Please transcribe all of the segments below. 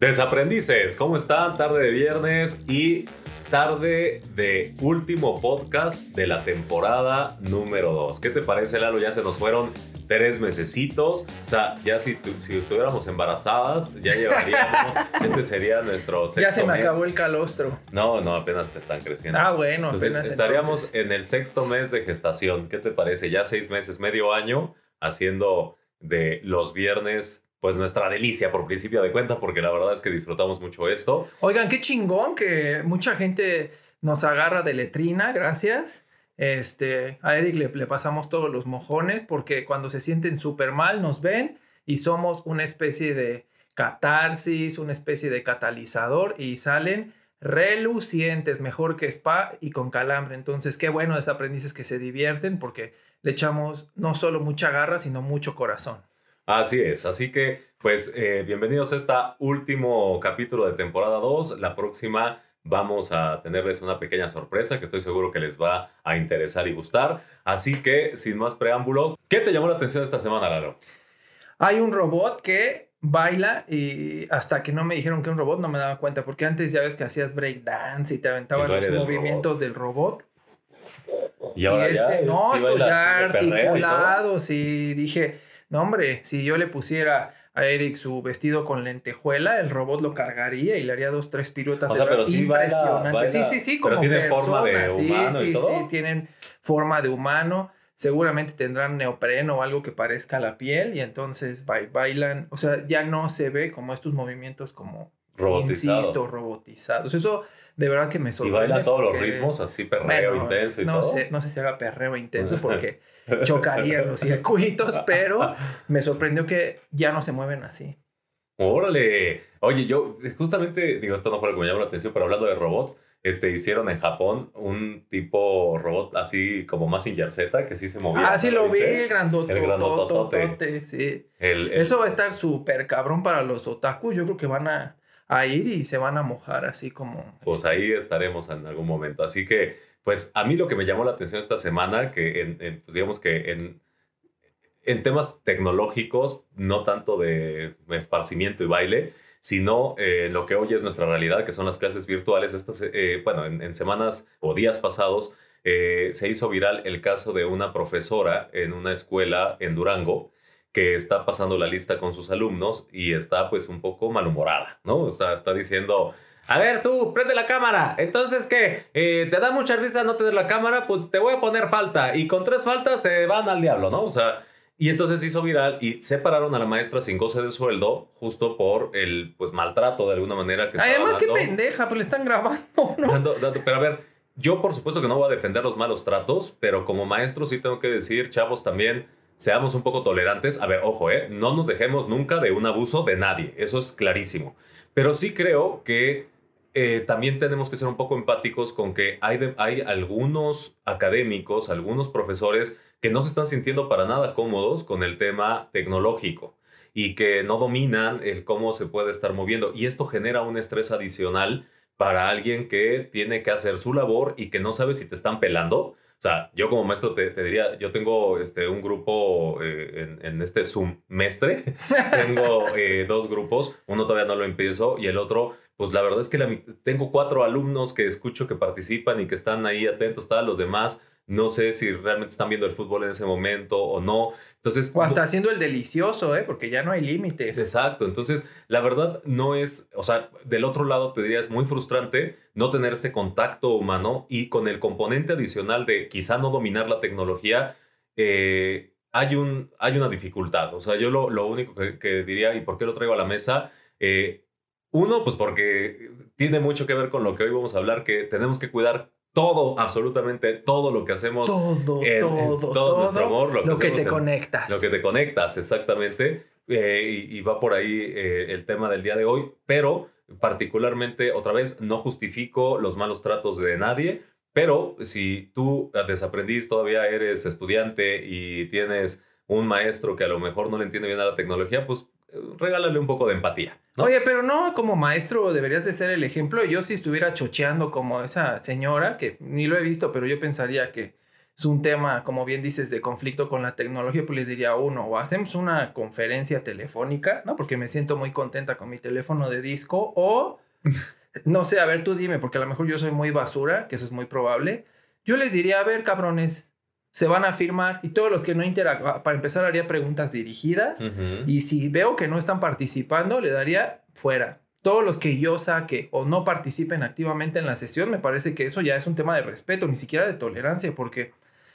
Desaprendices, ¿cómo están? Tarde de viernes y tarde de último podcast de la temporada número 2. ¿Qué te parece, Lalo? Ya se nos fueron tres mesecitos. O sea, ya si, si estuviéramos embarazadas, ya llevaríamos. este sería nuestro sexto Ya se me acabó el calostro. No, no, apenas te están creciendo. Ah, bueno, entonces apenas estaríamos entonces. en el sexto mes de gestación. ¿Qué te parece? Ya seis meses, medio año, haciendo de los viernes. Pues nuestra delicia por principio de cuenta, porque la verdad es que disfrutamos mucho esto. Oigan, qué chingón que mucha gente nos agarra de letrina, gracias. Este, a Eric le, le pasamos todos los mojones porque cuando se sienten súper mal nos ven y somos una especie de catarsis, una especie de catalizador y salen relucientes, mejor que spa y con calambre. Entonces, qué bueno es aprendices que se divierten porque le echamos no solo mucha garra, sino mucho corazón. Así es, así que pues eh, bienvenidos a este último capítulo de temporada 2. La próxima vamos a tenerles una pequeña sorpresa que estoy seguro que les va a interesar y gustar. Así que sin más preámbulo, ¿qué te llamó la atención esta semana, Lalo? Hay un robot que baila y hasta que no me dijeron que un robot no me daba cuenta porque antes ya ves que hacías breakdance y te aventaban los del movimientos del robot. Y ahora y este, es- no, sí estoy baila ya perreo y dije, no hombre, si yo le pusiera a Eric su vestido con lentejuela, el robot lo cargaría y le haría dos, tres piruetas. O sea, pero sí baila- impresionante. baila- sí, sí, sí, pero como tiene forma de sí, y sí, todo. sí, tienen forma de humano. Seguramente tendrán neopreno o algo que parezca la piel y entonces ba- bailan, o sea, ya no se ve como estos movimientos como, Robotizados. insisto, robotizados. Eso de verdad que me Y sorprende. baila todos los ritmos así, perreo bueno, intenso y no todo. Sé, no sé si haga perreo intenso porque chocarían los circuitos, pero me sorprendió que ya no se mueven así. Órale. Oye, yo justamente, digo, esto no fue lo que me llamó la atención, pero hablando de robots, este, hicieron en Japón un tipo robot así como más Z que sí se movía. ah, sí ¿no lo vi. El grandototote. Sí. El, el- Eso va a estar súper cabrón para los otakus. Yo creo que van a, a ir y se van a mojar así como... Pues ahí estaremos en algún momento. Así que, pues a mí lo que me llamó la atención esta semana, que en, pues digamos que en, en temas tecnológicos, no tanto de esparcimiento y baile, sino eh, lo que hoy es nuestra realidad, que son las clases virtuales. Estas, eh, bueno, en, en semanas o días pasados eh, se hizo viral el caso de una profesora en una escuela en Durango que está pasando la lista con sus alumnos y está pues un poco malhumorada, ¿no? O sea, está diciendo, a ver tú, prende la cámara, entonces ¿qué? Eh, ¿Te da mucha risa no tener la cámara? Pues te voy a poner falta y con tres faltas se van al diablo, ¿no? O sea, y entonces hizo viral y separaron a la maestra sin goce de sueldo justo por el pues maltrato de alguna manera que Además, qué pendeja, pues le están grabando, ¿no? Dando- dando- pero a ver, yo por supuesto que no voy a defender los malos tratos, pero como maestro sí tengo que decir, chavos, también seamos un poco tolerantes. A ver, ojo, ¿eh? No nos dejemos nunca de un abuso de nadie, eso es clarísimo. Pero sí creo que eh, también tenemos que ser un poco empáticos con que hay, hay algunos académicos, algunos profesores que no se están sintiendo para nada cómodos con el tema tecnológico y que no dominan el cómo se puede estar moviendo. Y esto genera un estrés adicional para alguien que tiene que hacer su labor y que no sabe si te están pelando. O sea, yo como maestro te, te diría, yo tengo este, un grupo eh, en, en este semestre, tengo eh, dos grupos, uno todavía no lo empiezo y el otro, pues la verdad es que la tengo cuatro alumnos que escucho que participan y que están ahí atentos, tal, los demás no sé si realmente están viendo el fútbol en ese momento o no. Entonces, O hasta haciendo el delicioso, ¿eh? Porque ya no hay límites. Exacto, entonces la verdad no es, o sea, del otro lado te diría es muy frustrante no tener ese contacto humano y con el componente adicional de quizá no dominar la tecnología, eh, hay, un, hay una dificultad. O sea, yo lo, lo único que, que diría y por qué lo traigo a la mesa, eh, uno, pues porque tiene mucho que ver con lo que hoy vamos a hablar, que tenemos que cuidar todo, absolutamente todo lo que hacemos. Todo, en- en todo, todo todo. nuestro amor, lo que lo que hacemos te en- conectas. lo que te conectas, exactamente. Eh, y, y va por ahí eh, el tema del día de hoy, pero particularmente, otra vez, no justifico los malos tratos de nadie, pero si tú desaprendiz, todavía eres estudiante y tienes un maestro que a lo mejor no le entiende bien a la tecnología, pues regálale un poco de empatía. Oye, pero no como maestro deberías de ser el ejemplo. Yo si estuviera chocheando como esa señora, que ni lo he visto, pero yo pensaría que es un tema, como bien dices, de conflicto con la tecnología, pues les diría uno, o hacemos una conferencia telefónica, ¿no? Porque me siento muy contenta con mi teléfono de disco, o no sé, a ver, tú dime, porque a lo mejor yo soy muy basura, que eso es muy probable. Yo les diría, a ver, cabrones, se van a firmar y todos los que no interactúan, para empezar haría preguntas dirigidas y si veo que no están participando, le daría fuera. Todos los que yo saque o no participen activamente en la sesión, me parece que eso ya es un tema de respeto, ni siquiera de tolerancia, porque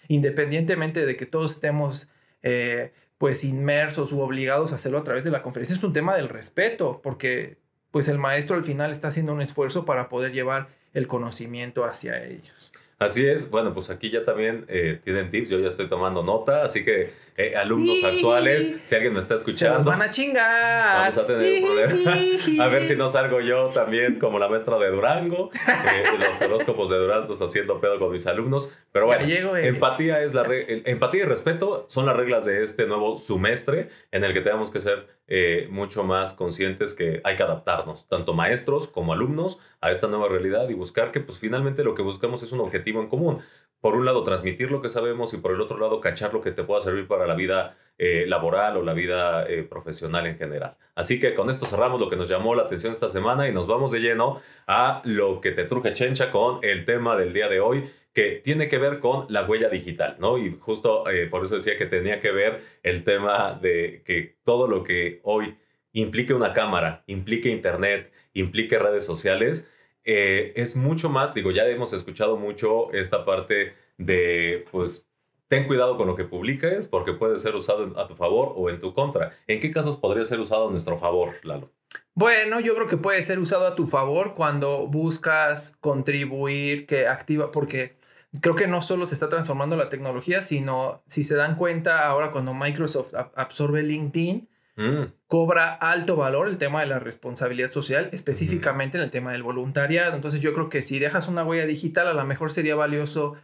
independientemente de que todos estemos eh, pues inmersos u obligados a hacerlo a través de la conferencia, es un tema del respeto, porque pues el maestro al final está haciendo un esfuerzo para poder llevar el conocimiento hacia ellos. Así es, bueno, pues aquí ya también eh, tienen tips, yo ya estoy tomando nota, así que eh, alumnos actuales, si alguien me está escuchando, Se van a chingar. Vamos a tener un problema. a ver si no salgo yo también como la maestra de Durango, eh, los horóscopos de Duraznos haciendo pedo con mis alumnos. Pero bueno, empatía es la empatía y respeto son las reglas de este nuevo semestre en el que tenemos que ser eh, mucho más conscientes que hay que adaptarnos, tanto maestros como alumnos, a esta nueva realidad y buscar que pues finalmente lo que buscamos es un objetivo en común por un lado, transmitir lo que sabemos y por el otro lado, cachar lo que te pueda servir para la vida eh, laboral o la vida eh, profesional en general. Así que con esto cerramos lo que nos llamó la atención esta semana y nos vamos de lleno a lo que te truje chencha con el tema del día de hoy que tiene que ver con la huella digital, ¿no? Y justo eh, por eso decía que tenía que ver el tema de que todo lo que hoy implique una cámara, implique internet, implique redes sociales, es mucho más, digo, ya hemos escuchado mucho esta parte de, pues, ten cuidado con lo que publiques porque puede ser usado a tu favor o en tu contra. ¿En qué casos podría ser usado a nuestro favor, Lalo? Bueno, yo creo que puede ser usado a tu favor cuando buscas contribuir, que activa, porque creo que no solo se está transformando la tecnología, sino si se dan cuenta ahora cuando Microsoft absorbe LinkedIn, Mm. Cobra alto valor el tema de la responsabilidad social, específicamente en el tema del voluntariado. Entonces yo creo que si dejas una huella digital, a lo mejor sería valioso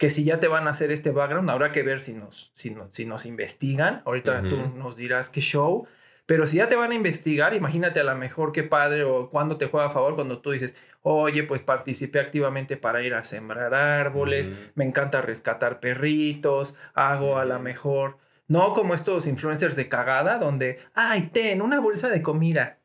que si ya te van a hacer este background, habrá que ver si nos, si si nos investigan. Ahorita tú nos dirás qué show. Pero si ya te van a investigar, imagínate a lo mejor qué padre o cuándo te juega a favor cuando tú dices, oye, pues participé activamente para ir a sembrar árboles, me encanta rescatar perritos, hago a lo mejor no como estos influencers de cagada donde, ay, ten una bolsa de comida.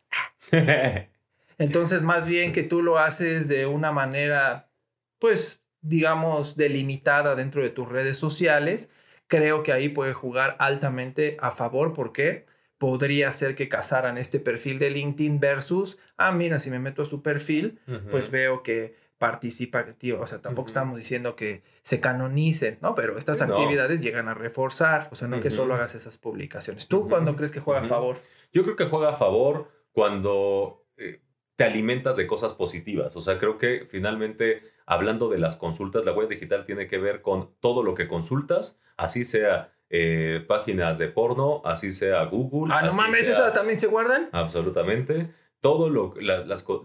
Entonces, más bien que tú lo haces de una manera, pues, digamos, delimitada dentro de tus redes sociales, creo que ahí puede jugar altamente a favor porque podría ser que casaran este perfil de LinkedIn versus, ah, mira, si me meto a su perfil, pues veo que participa, tío, o sea, tampoco estamos diciendo que se canonicen, ¿no? Pero estas actividades llegan a reforzar, o sea, no que solo hagas esas publicaciones. ¿Tú cuándo crees que juega a favor? Yo creo que juega a favor cuando eh, te alimentas de cosas positivas, o sea, creo que finalmente, hablando de las consultas, la web digital tiene que ver con todo lo que consultas, así sea eh, páginas de porno, así sea Google. Ah, no mames, ¿esas también se guardan? Absolutamente todo lo,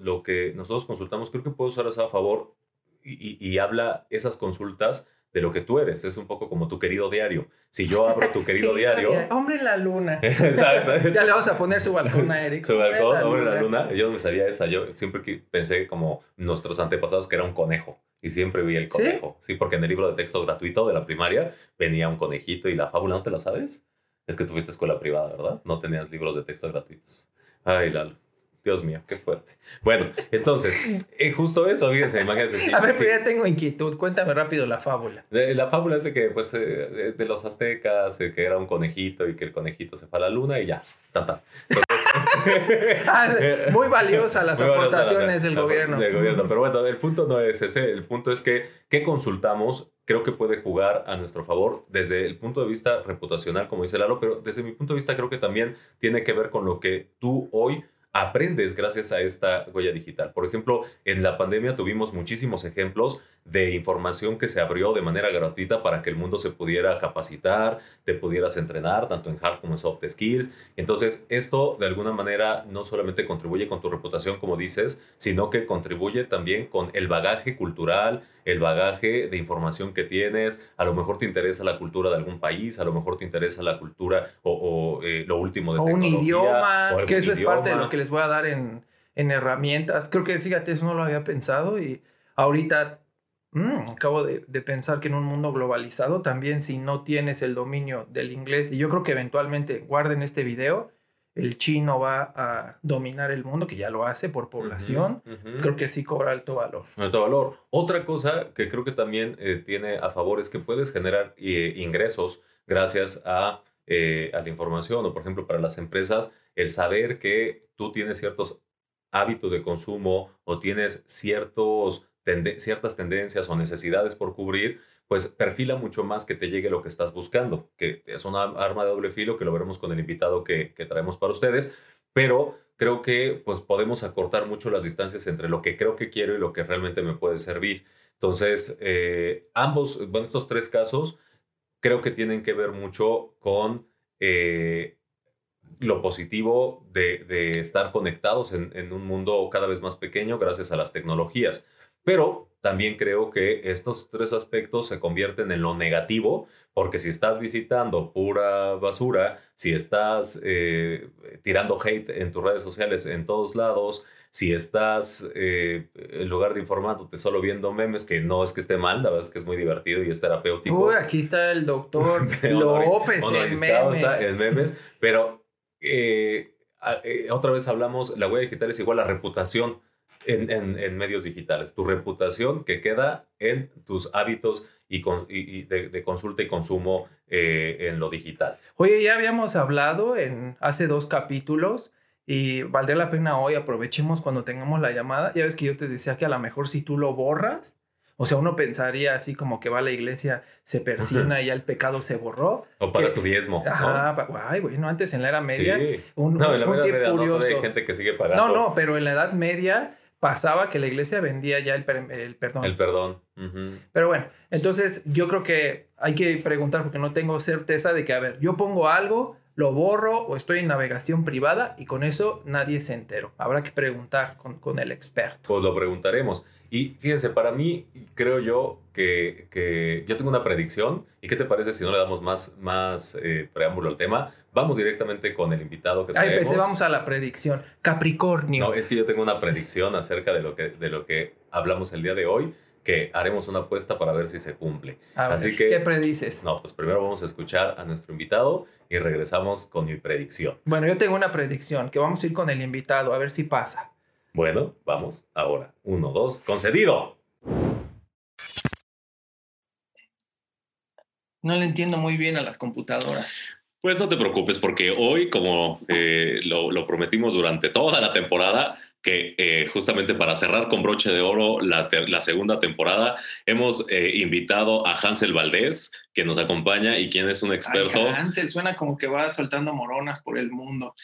lo que nosotros consultamos, creo que puede usar a favor y, habla esas consultas de lo que tú eres. Es un poco como tu querido diario. Si yo abro tu querido diario. Hombre la luna. Exacto. ya le vamos a poner su balcón a Eric. Su balcón, hombre en la luna. Yo no me sabía esa. Yo siempre pensé como nuestros antepasados que era un conejo. Y siempre vi el conejo. ¿Sí? porque en el libro de texto gratuito de la primaria venía un conejito y la fábula, ¿no te la sabes? Es que tuviste escuela privada, ¿verdad? No tenías libros de texto gratuitos. Ay, Lalo. Dios mío, qué fuerte. Bueno, entonces, eh, justo eso, fíjense, imagínense. a ver, pero ya tengo inquietud. Cuéntame rápido la fábula. la fábula es de que, pues, eh, de, los aztecas, que era un conejito y que el conejito se fue a la luna y ya, tan, ah, muy valiosa las aportaciones del gobierno. Del gobierno. Pero bueno, el punto no es ese. El punto es que, ¿qué consultamos? Creo que puede jugar a nuestro favor desde el punto de vista reputacional, como dice Lalo, pero desde mi punto de vista creo que también tiene que ver con lo que tú hoy aprendes gracias a esta huella digital. Por ejemplo, en la pandemia tuvimos muchísimos ejemplos de información que se abrió de manera gratuita para que el mundo se pudiera capacitar, te pudieras entrenar, tanto en hard como en soft skills. Entonces, esto de alguna manera no solamente contribuye con tu reputación, como dices, sino que contribuye también con el bagaje cultural, el bagaje de información que tienes. A lo mejor te interesa la cultura de algún país, a lo mejor te interesa la cultura o, eh, lo último de o un idioma, que eso es parte de lo que les voy a dar en, en herramientas. Creo que, fíjate, eso no lo había pensado y ahorita Mm, acabo de, pensar que en un mundo globalizado también si no tienes el dominio del inglés, y yo creo que eventualmente guarden este video, el chino va a dominar el mundo, que ya lo hace por población, creo que sí cobra alto valor. Alto valor. Otra cosa que creo que también eh, tiene a favor es que puedes generar eh, ingresos gracias a, eh, a la información o por ejemplo para las empresas, el saber que tú tienes ciertos hábitos de consumo o tienes ciertos ciertas tendencias o necesidades por cubrir, pues perfila mucho más que te llegue lo que estás buscando, que es una arma de doble filo que lo veremos con el invitado que, que traemos para ustedes, pero creo que pues podemos acortar mucho las distancias entre lo que creo que quiero y lo que realmente me puede servir. Entonces, eh, ambos, bueno, estos tres casos creo que tienen que ver mucho con eh, lo positivo de, de estar conectados en, en, un mundo cada vez más pequeño gracias a las tecnologías. Pero también creo que estos tres aspectos se convierten en lo negativo, porque si estás visitando pura basura, si estás eh, tirando hate en tus redes sociales en todos lados, si estás eh, en lugar de informándote solo viendo memes, que no es que esté mal, la verdad es que es muy divertido y es terapéutico. Uy, aquí está el doctor López en memes. en memes. Pero eh, otra vez hablamos, la huella digital es igual a reputación en, medios digitales, tu reputación que queda en tus hábitos y, de, consulta y consumo eh, en lo digital. Oye, ya habíamos hablado en hace dos capítulos y valdría la pena hoy, aprovechemos cuando tengamos la llamada. Ya ves que yo te decía que a lo mejor si tú lo borras, o sea, uno pensaría así como que va a la iglesia, se persigna y ya el pecado se borró. O pagas tu diezmo. Ajá, ay, bueno, antes en la Edad Media. Un, no, en la Edad Media curioso. no, hay gente que sigue pagando. No, no, pero en la Edad Media pasaba que la iglesia vendía ya el, el perdón. El perdón. Pero bueno, entonces yo creo que hay que preguntar porque no tengo certeza de que, a ver, yo pongo algo, lo borro o estoy en navegación privada y con eso nadie se enteró. Habrá que preguntar con, con el experto. Pues lo preguntaremos. Y fíjense, para mí, creo yo que, que, yo tengo una predicción. ¿Y qué te parece si no le damos más, más eh, preámbulo al tema? Vamos directamente con el invitado que tenemos. Ay, pensé, vamos a la predicción. Capricornio. No, es que yo tengo una predicción acerca de lo que, de lo que hablamos el día de hoy que haremos una apuesta para ver si se cumple. Así que, ¿qué predices? No, pues primero vamos a escuchar a nuestro invitado y regresamos con mi predicción. Bueno, yo tengo una predicción que vamos a ir con el invitado a ver si pasa. Bueno, vamos ahora. Uno, dos, concedido. No le entiendo muy bien a las computadoras. Pues no te preocupes porque hoy, como eh, lo, prometimos durante toda la temporada, que eh, justamente para cerrar con broche de oro la, segunda temporada, hemos eh, invitado a Hansel Valdés, que nos acompaña y quien es un experto. Hansel suena como que va soltando moronas por el mundo.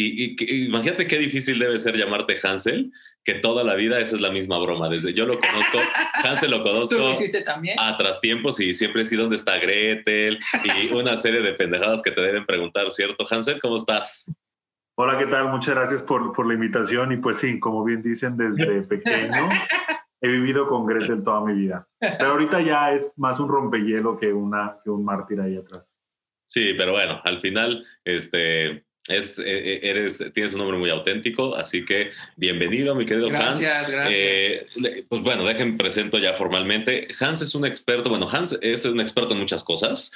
Y, imagínate qué difícil debe ser llamarte Hansel, que toda la vida esa es la misma broma. Desde yo lo conozco, Hansel lo conozco. ¿Tú lo hiciste también? A tiempos y siempre he dónde está Gretel y una serie de pendejadas que te deben preguntar, ¿cierto? Hansel, ¿cómo estás? Hola, ¿qué tal? Muchas gracias por, por la invitación. Y pues sí, como bien dicen, desde pequeño he vivido con Gretel toda mi vida. Pero ahorita ya es más un rompehielo que, una, que un mártir ahí atrás. Sí, pero bueno, al final, este, es, eh, eh, eres, tienes un nombre muy auténtico, así que bienvenido, mi querido Hans. Gracias, eh, pues bueno, dejen presento ya formalmente. Hans es un experto, bueno, Hans es un experto en muchas cosas,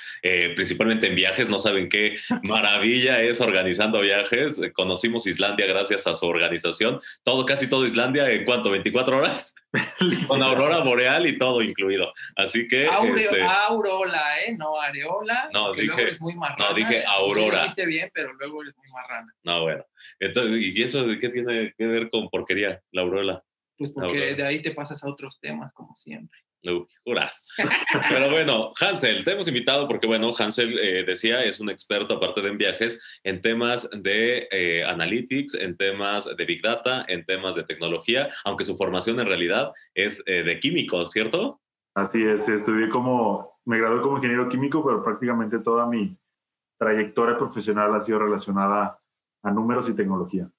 principalmente en viajes. No saben qué maravilla es organizando viajes. Conocimos Islandia gracias a su organización. Todo, casi todo Islandia en cuánto, 24 horas, con aurora boreal y todo incluido. Así que. Este Aurola, ¿eh? No Areola. No, dije. no, dije Aurora. Sí, bien, pero luego eres marrana. No, bueno. Entonces, ¿y eso de qué tiene que ver con porquería, la aurora? Pues porque de ahí te pasas a otros temas, como siempre. Uy, juras. Pero bueno, Hansel, te hemos invitado porque, bueno, Hansel eh, decía, es un experto, aparte de en viajes, en temas de eh, analytics, en temas de Big Data, en temas de tecnología, aunque su formación en realidad es eh, de químico, ¿cierto? Así es, estudié como, me gradué como ingeniero químico, pero prácticamente toda mi trayectoria profesional ha sido relacionada a números y tecnología.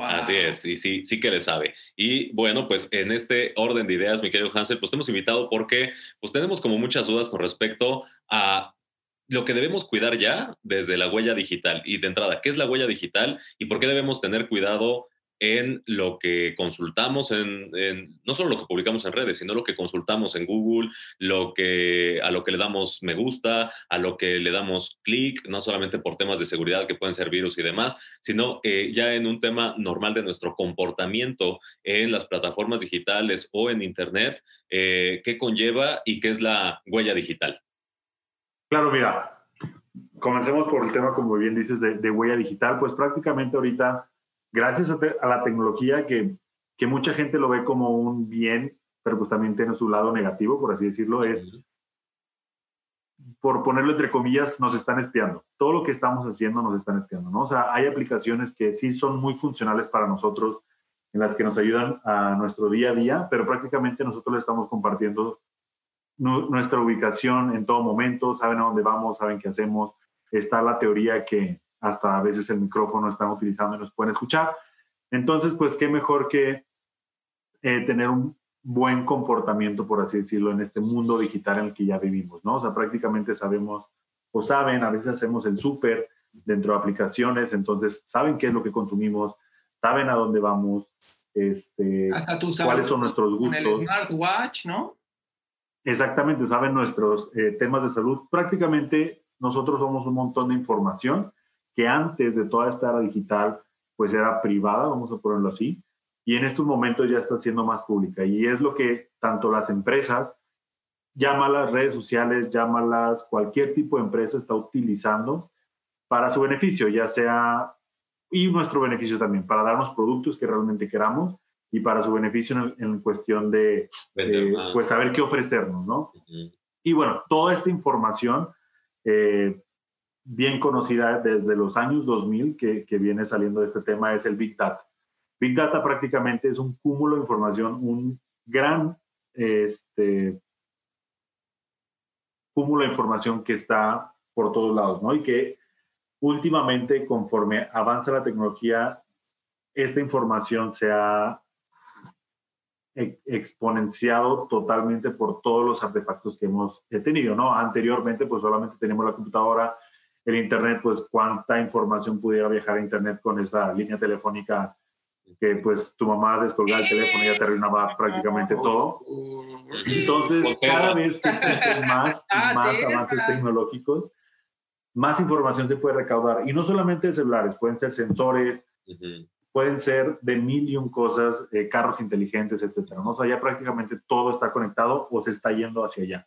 Así es, y sí, sí que le sabe. Y bueno, pues en este orden de ideas, mi querido Hansel, pues te hemos invitado porque pues tenemos como muchas dudas con respecto a lo que debemos cuidar ya desde la huella digital. Y de entrada, ¿qué es la huella digital y por qué debemos tener cuidado en lo que consultamos, en, no solo lo que publicamos en redes, sino lo que consultamos en Google, lo que, a lo que le damos me gusta, a lo que le damos clic, no solamente por temas de seguridad que pueden ser virus y demás, sino eh, ya en un tema normal de nuestro comportamiento en las plataformas digitales o en Internet, eh, qué conlleva y qué es la huella digital. Claro, mira, comencemos por el tema, como bien dices, de huella digital, pues prácticamente ahorita gracias a, la tecnología que, que, mucha gente lo ve como un bien, pero pues también tiene su lado negativo, por así decirlo, es, por ponerlo entre comillas, nos están espiando. Todo lo que estamos haciendo nos están espiando, ¿no? O sea, hay aplicaciones que sí son muy funcionales para nosotros, en las que nos ayudan a nuestro día a día, pero prácticamente nosotros le estamos compartiendo nuestra ubicación en todo momento, saben a dónde vamos, saben qué hacemos. Está la teoría que hasta a veces el micrófono están utilizando y nos pueden escuchar. Entonces, pues qué mejor que eh, tener un buen comportamiento, por así decirlo, en este mundo digital en el que ya vivimos, ¿no? O sea, prácticamente sabemos o saben, a veces hacemos el súper dentro de aplicaciones, entonces saben qué es lo que consumimos, saben a dónde vamos, este, cuáles son nuestros gustos. Con el smartwatch, ¿no? Exactamente, saben nuestros eh, temas de salud. Prácticamente nosotros somos un montón de información que antes de toda esta era digital, pues era privada, vamos a ponerlo así, y en estos momentos ya está siendo más pública. Y es lo que tanto las empresas, llámalas redes sociales, llámalas cualquier tipo de empresa está utilizando para su beneficio, ya sea, y nuestro beneficio también, para darnos productos que realmente queramos y para su beneficio en, cuestión de, pues saber qué ofrecernos, ¿no? Y bueno, toda esta información eh, bien conocida desde los años 2000 que, que, viene saliendo de este tema es el Big Data. Big Data prácticamente es un cúmulo de información, un gran este, cúmulo de información que está por todos lados, ¿no? Y que últimamente, conforme avanza la tecnología, esta información se ha exponenciado totalmente por todos los artefactos que hemos tenido, ¿no? Anteriormente, pues solamente teníamos la computadora, el Internet, pues cuánta información pudiera viajar a Internet con esa línea telefónica que pues tu mamá descolgaba el teléfono y ya te arruinaba prácticamente todo. Entonces, cada vez que existen más y ah, más avances tecnológicos, más información se puede recaudar. Y no solamente de celulares, pueden ser sensores, pueden ser de mil y un cosas, eh, carros inteligentes, etcétera. ¿no? O sea, ya prácticamente todo está conectado o se está yendo hacia allá.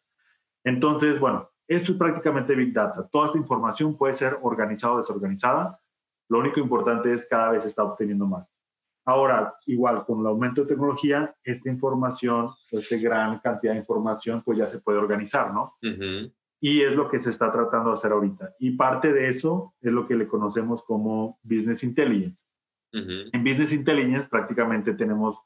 Entonces, bueno, esto es prácticamente Big Data. Toda esta información puede ser organizada o desorganizada. Lo único importante es cada vez se está obteniendo más. Ahora, igual con el aumento de tecnología, esta información, esta gran cantidad de información, pues ya se puede organizar, ¿no? Y es lo que se está tratando de hacer ahorita. Y parte de eso es lo que le conocemos como Business Intelligence. En Business Intelligence prácticamente tenemos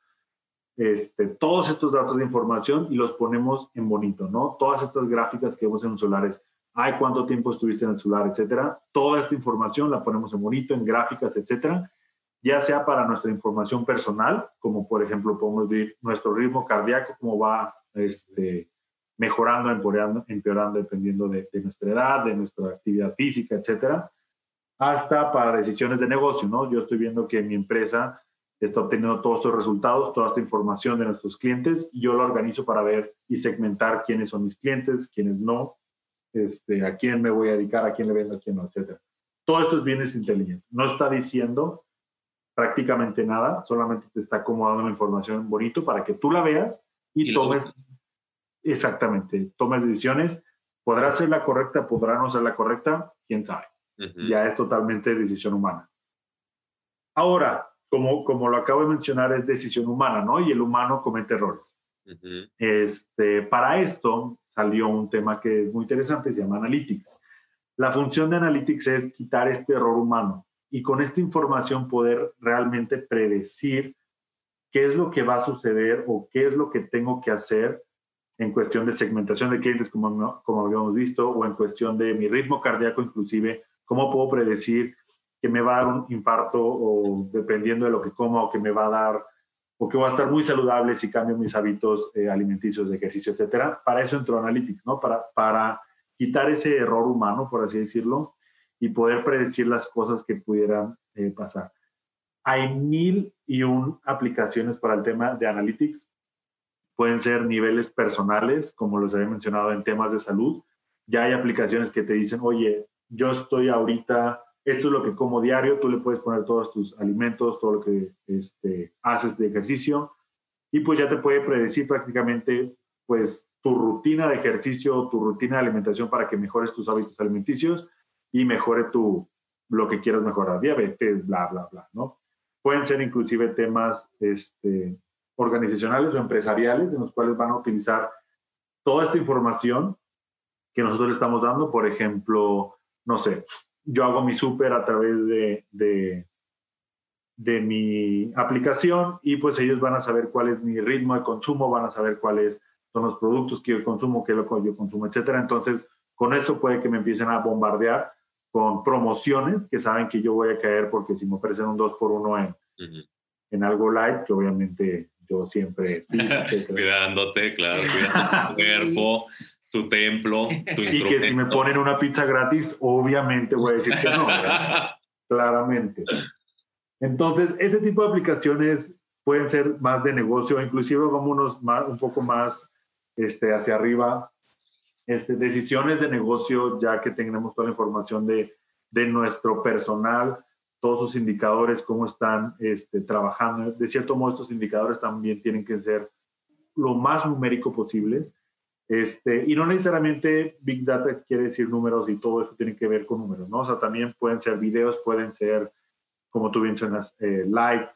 este, todos estos datos de información y los ponemos en bonito, ¿no? Todas estas gráficas que vemos en los celulares, ay, cuánto tiempo estuviste en el celular, etcétera. Toda esta información la ponemos en bonito, en gráficas, etcétera, ya sea para nuestra información personal, como por ejemplo podemos ver nuestro ritmo cardíaco, cómo va este, mejorando, empeorando, empeorando dependiendo de, de, nuestra edad, de nuestra actividad física, etcétera, hasta para decisiones de negocio, ¿no? Yo estoy viendo que mi empresa está obteniendo todos estos resultados, toda esta información de nuestros clientes y yo lo organizo para ver y segmentar quiénes son mis clientes, quiénes no, este, a quién me voy a dedicar, a quién le vendo, a quién no, etc. Todo esto es bienes inteligentes. No está diciendo prácticamente nada, solamente te está acomodando la información bonito para que tú la veas y, tomes, exactamente, tomes decisiones. Podrá ser la correcta, podrá no ser la correcta, quién sabe. Ya es totalmente decisión humana. Ahora, como, como lo acabo de mencionar, es decisión humana, ¿no? Y el humano comete errores. este, para esto salió un tema que es muy interesante, se llama Analytics. La función de Analytics es quitar este error humano y con esta información poder realmente predecir qué es lo que va a suceder o qué es lo que tengo que hacer en cuestión de segmentación de clientes, como, como habíamos visto, o en cuestión de mi ritmo cardíaco, inclusive, cómo puedo predecir que me va a dar un infarto o dependiendo de lo que como o que me va a dar o que voy a estar muy saludable si cambio mis hábitos eh, alimenticios, de ejercicio, etcétera. Para eso entró Analytics, ¿no? Para, para quitar ese error humano, por así decirlo, y poder predecir las cosas que pudieran eh, pasar. Hay mil y un aplicaciones para el tema de Analytics. Pueden ser niveles personales, como los había mencionado en temas de salud. Ya hay aplicaciones que te dicen, oye, yo estoy ahorita, esto es lo que como diario, tú le puedes poner todos tus alimentos, todo lo que este, haces de ejercicio, y pues ya te puede predecir prácticamente pues tu rutina de ejercicio, tu rutina de alimentación para que mejores tus hábitos alimenticios y mejore tu, lo que quieras mejorar, diabetes, bla, bla, bla, ¿no? Pueden ser inclusive temas este, organizacionales o empresariales en los cuales van a utilizar toda esta información que nosotros le estamos dando. Por ejemplo, no sé, yo hago mi súper a través de, de, de, mi aplicación y pues ellos van a saber cuál es mi ritmo de consumo, van a saber cuáles son los productos que yo consumo, qué es lo que yo consumo, etcétera. Entonces, con eso puede que me empiecen a bombardear con promociones que saben que yo voy a caer porque si me ofrecen un 2 por 1 en, en algo light, que obviamente yo siempre... Cuidándote, claro, cuidando tu cuerpo, tu templo, tu instrumento. Y que si me ponen una pizza gratis, obviamente voy a decir que no, claramente. Entonces, ese tipo de aplicaciones pueden ser más de negocio, inclusive como unos más, un poco más este, hacia arriba, este, decisiones de negocio, ya que tenemos toda la información de, de nuestro personal, todos sus indicadores, cómo están este, trabajando. De cierto modo, estos indicadores también tienen que ser lo más numérico posibles. Este, y no necesariamente Big Data quiere decir números y todo eso tiene que ver con números, ¿no? O sea, también pueden ser videos, pueden ser, como tú mencionas, eh, likes.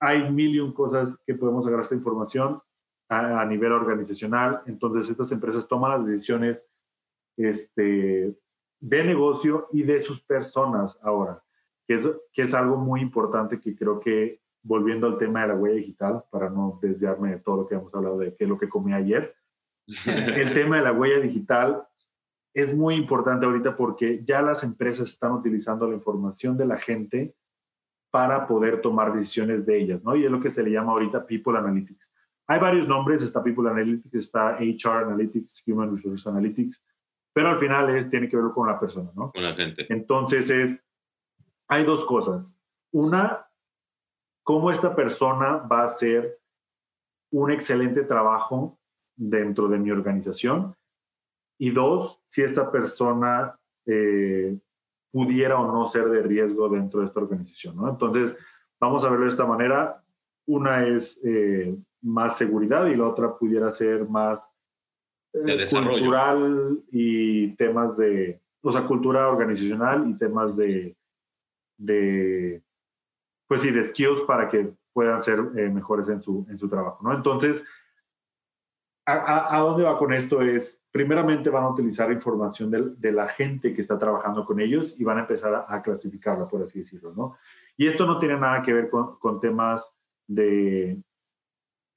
Hay mil y un cosas que podemos agarrar esta información a, nivel organizacional. Entonces, estas empresas toman las decisiones este, de negocio y de sus personas ahora, que es, que es algo muy importante que creo que, volviendo al tema de la huella digital, para no desviarme de todo lo que hemos hablado de qué es lo que comí ayer, el tema de la huella digital es muy importante ahorita porque ya las empresas están utilizando la información de la gente para poder tomar decisiones de ellas, ¿no? Y es lo que se le llama ahorita People Analytics. Hay varios nombres, está People Analytics, está HR Analytics, Human Resource Analytics, pero al final es, tiene que ver con la persona, ¿no? Con la gente. Entonces es, hay dos cosas. Una, cómo esta persona va a hacer un excelente trabajo dentro de mi organización. Y dos, si esta persona eh, pudiera o no ser de riesgo dentro de esta organización, ¿no? Entonces, vamos a verlo de esta manera. Una es eh, más seguridad y la otra pudiera ser más eh, cultural y temas de, o sea, cultura organizacional y temas de, de pues sí, de skills para que puedan ser eh, mejores en su, en su trabajo, ¿no? Entonces, a, dónde va con esto? Es, primeramente van a utilizar información de, la gente que está trabajando con ellos y van a empezar a, clasificarla, por así decirlo, ¿no? Y esto no tiene nada que ver con, con temas de,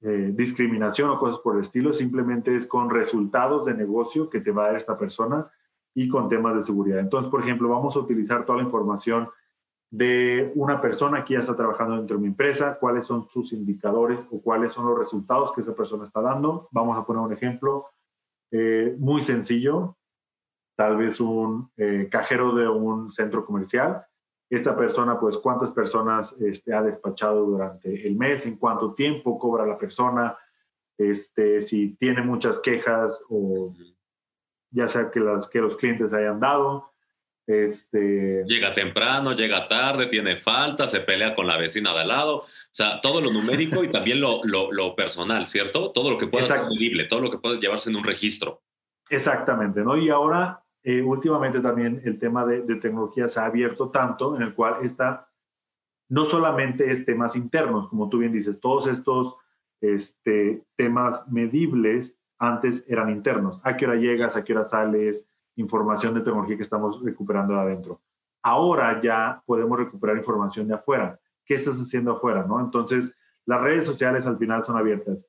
eh, discriminación o cosas por el estilo, simplemente es con resultados de negocio que te va a dar esta persona y con temas de seguridad. Entonces, por ejemplo, vamos a utilizar toda la información de una persona que ya está trabajando dentro de mi empresa, cuáles son sus indicadores o cuáles son los resultados que esa persona está dando. Vamos a poner un ejemplo eh, muy sencillo, tal vez un eh, cajero de un centro comercial esta persona, pues cuántas personas este, ha despachado durante el mes, en cuánto tiempo cobra la persona, este, si tiene muchas quejas o ya sea que, las, que los clientes hayan dado. Este... Llega temprano, llega tarde, tiene falta, se pelea con la vecina de al lado. O sea, todo lo numérico y también lo, lo, lo personal, ¿cierto? Todo lo que pueda ser medible, todo lo que puede llevarse en un registro. Exactamente, ¿no? Y ahora eh, últimamente también el tema de, tecnología se ha abierto tanto en el cual está, no solamente es temas internos, como tú bien dices, todos estos este, temas medibles antes eran internos. ¿A qué hora llegas? ¿A qué hora sales? Información de tecnología que estamos recuperando de adentro. Ahora ya podemos recuperar información de afuera. ¿Qué estás haciendo afuera? ¿no? Entonces, las redes sociales al final son abiertas.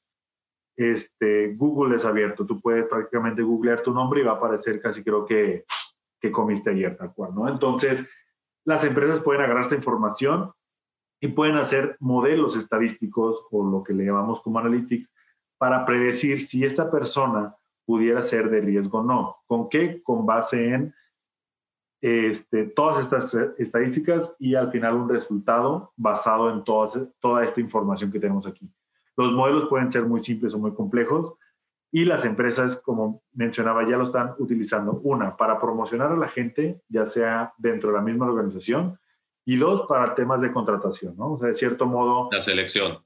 Este, Google es abierto. Tú puedes prácticamente googlear tu nombre y va a aparecer casi creo que, que comiste ayer, tal cual. ¿no? Entonces, las empresas pueden agarrar esta información y pueden hacer modelos estadísticos o lo que le llamamos como analytics para predecir si esta persona pudiera ser de riesgo no. ¿Con qué? Con base en este, todas estas estadísticas y al final un resultado basado en toda esta información que tenemos aquí. Los modelos pueden ser muy simples o muy complejos y las empresas, como mencionaba, ya lo están utilizando. Una, para promocionar a la gente, ya sea dentro de la misma organización, y dos, para temas de contratación, ¿no? O sea, de cierto modo... La selección.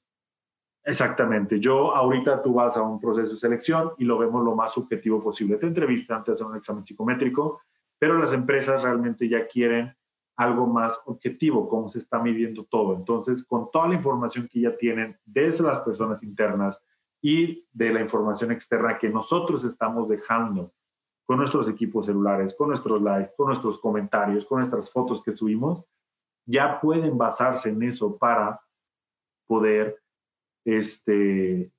Exactamente. Yo ahorita tú vas a un proceso de selección y lo vemos lo más subjetivo posible. Te entrevistan, te hacen un examen psicométrico, pero las empresas realmente ya quieren algo más objetivo, cómo se está midiendo todo. Entonces, con toda la información que ya tienen desde las personas internas y de la información externa que nosotros estamos dejando con nuestros equipos celulares, con nuestros likes, con nuestros comentarios, con nuestras fotos que subimos, ya pueden basarse en eso para poder este,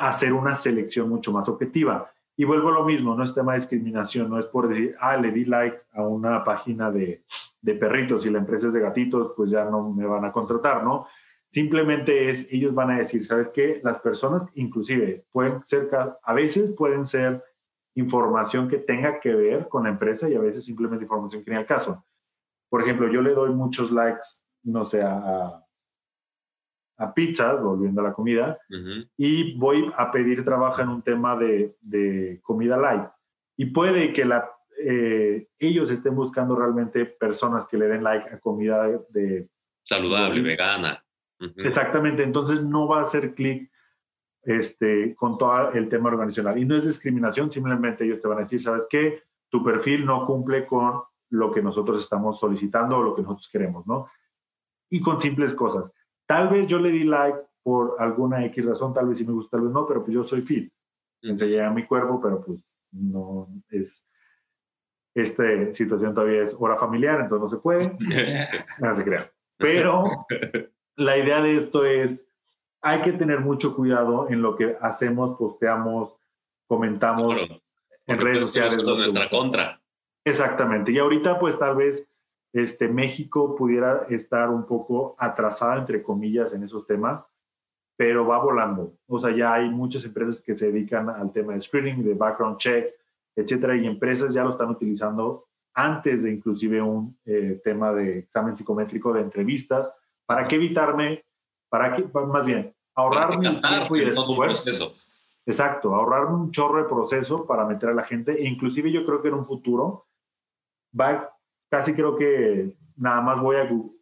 hacer una selección mucho más objetiva. Y vuelvo a lo mismo, no es tema de discriminación, no es por decir, ah, le di like a una página de, de perritos y la empresa es de gatitos, pues ya no me van a contratar, ¿no? Simplemente es, ellos van a decir, ¿sabes qué? Las personas inclusive pueden ser, a veces pueden ser información que tenga que ver con la empresa y a veces simplemente información que ni al caso. Por ejemplo, yo le doy muchos likes, no sé, a, a pizzas, volviendo a la comida, y voy a pedir trabajo en un tema de, de comida light. Y puede que la, eh, ellos estén buscando realmente personas que le den like a comida de... Saludable, vegana. Exactamente, entonces no va a hacer clic este, con todo el tema organizacional. Y no es discriminación, simplemente ellos te van a decir, ¿sabes qué? Tu perfil no cumple con lo que nosotros estamos solicitando o lo que nosotros queremos, ¿no? Y con simples cosas. Tal vez yo le di like por alguna X razón, tal vez sí me gusta, tal vez no, pero pues yo soy fit. Enseñé a mi cuerpo, pero pues no es... Esta situación todavía es hora familiar, entonces no se puede. no se crea. Pero la idea de esto es, hay que tener mucho cuidado en lo que hacemos, posteamos, comentamos en redes sociales. Es nuestra contra. Exactamente. Y ahorita, pues tal vez este, México pudiera estar un poco atrasada, entre comillas, en esos temas, pero va volando. O sea, ya hay muchas empresas que se dedican al tema de screening, de background check, etcétera, y empresas ya lo están utilizando antes de inclusive un eh, tema de examen psicométrico de entrevistas. ¿Para qué evitarme? ¿Para qué? Más bien, ahorrarme tiempo y esfuerzo. Exacto, ahorrarme un chorro de proceso para meter a la gente. E inclusive yo creo que en un futuro va, casi creo que nada más voy a Google,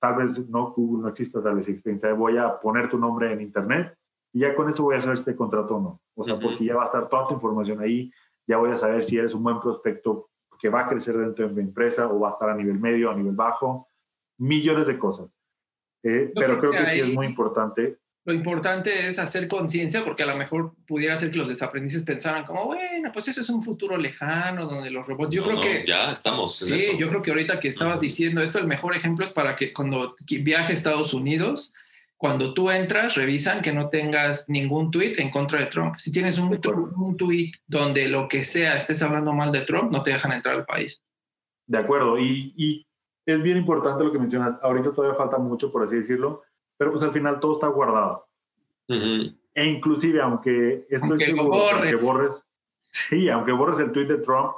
tal vez no Google no exista, tal vez exista, voy a poner tu nombre en internet y ya con eso voy a saber si te contrato o no. O sea, porque ya va a estar toda tu información ahí, ya voy a saber si eres un buen prospecto que va a crecer dentro de mi empresa o va a estar a nivel medio, a nivel bajo, millones de cosas. Eh, pero creo, que, sí es muy importante lo importante es hacer conciencia, porque a lo mejor pudiera ser que los desaprendices pensaran como, bueno, pues eso es un futuro lejano donde los robots. Yo creo que. Ya estamos. sí, yo creo que ahorita que estabas diciendo esto, el mejor ejemplo es para que cuando viaje a Estados Unidos, cuando tú entras, revisan que no tengas ningún tweet en contra de Trump. Si tienes un, un tweet donde lo que sea estés hablando mal de Trump, no te dejan entrar al país. De acuerdo. Y, y es bien importante lo que mencionas. Ahorita todavía falta mucho, por así decirlo pero pues al final todo está guardado. E inclusive, aunque estoy seguro que borres, sí, aunque borres el tweet de Trump,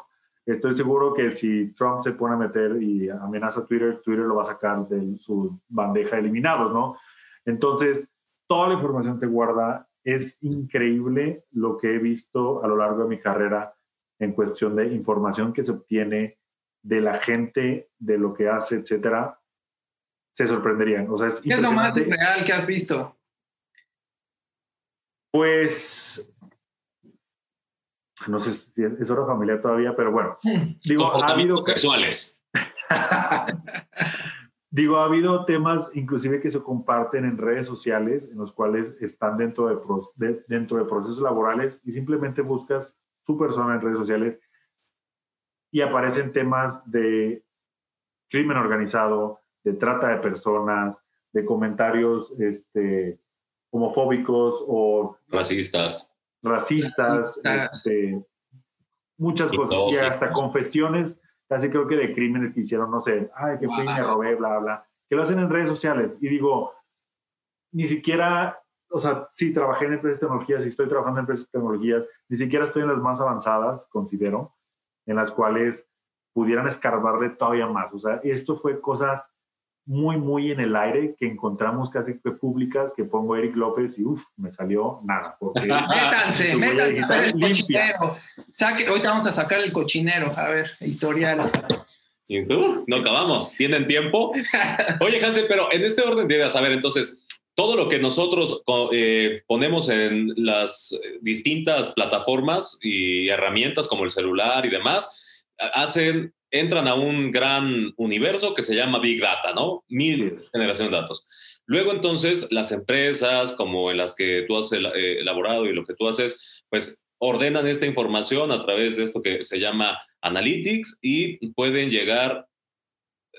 estoy seguro que si Trump se pone a meter y amenaza a Twitter, Twitter lo va a sacar de su bandeja de eliminados, ¿no? Entonces, toda la información se guarda. Es increíble lo que he visto a lo largo de mi carrera en cuestión de información que se obtiene de la gente, de lo que hace, etcétera se sorprenderían. O sea, es ¿Qué es lo más real que has visto? Pues no sé si es hora familiar todavía, pero bueno. Digo, ha habido casuales. Digo, ha habido temas inclusive que se comparten en redes sociales en los cuales están dentro de, dentro de procesos laborales y simplemente buscas su persona en redes sociales y aparecen temas de crimen organizado, de trata de personas, de comentarios este, homofóbicos o racistas. Racistas, este, muchas cosas. Y hasta confesiones, casi creo que de crímenes que hicieron, no sé, ay, que fui y me robé, bla, bla, que lo hacen en redes sociales. Y digo, ni siquiera, o sea, sí, trabajé en empresas de tecnologías y estoy trabajando en empresas de tecnologías, ni siquiera estoy en las más avanzadas, considero, en las cuales pudieran escarbarle todavía más. O sea, esto fue cosas muy, muy en el aire que encontramos casi que públicas que pongo Eric López y uff, me salió nada. Porque métanse, métanse a el cochinero. Saque, ahorita vamos a sacar el cochinero. A ver, historial. No acabamos. ¿Tienen tiempo? Oye, Hansel, pero en este orden de ideas, a ver, entonces, todo lo que nosotros eh, ponemos en las distintas plataformas y herramientas como el celular y demás, hacen entran a un gran universo que se llama Big Data, ¿no? Mil generaciones de datos. Luego entonces las empresas como en las que tú has eh, elaborado y lo que tú haces, pues ordenan esta información a través de esto que se llama analytics y pueden llegar,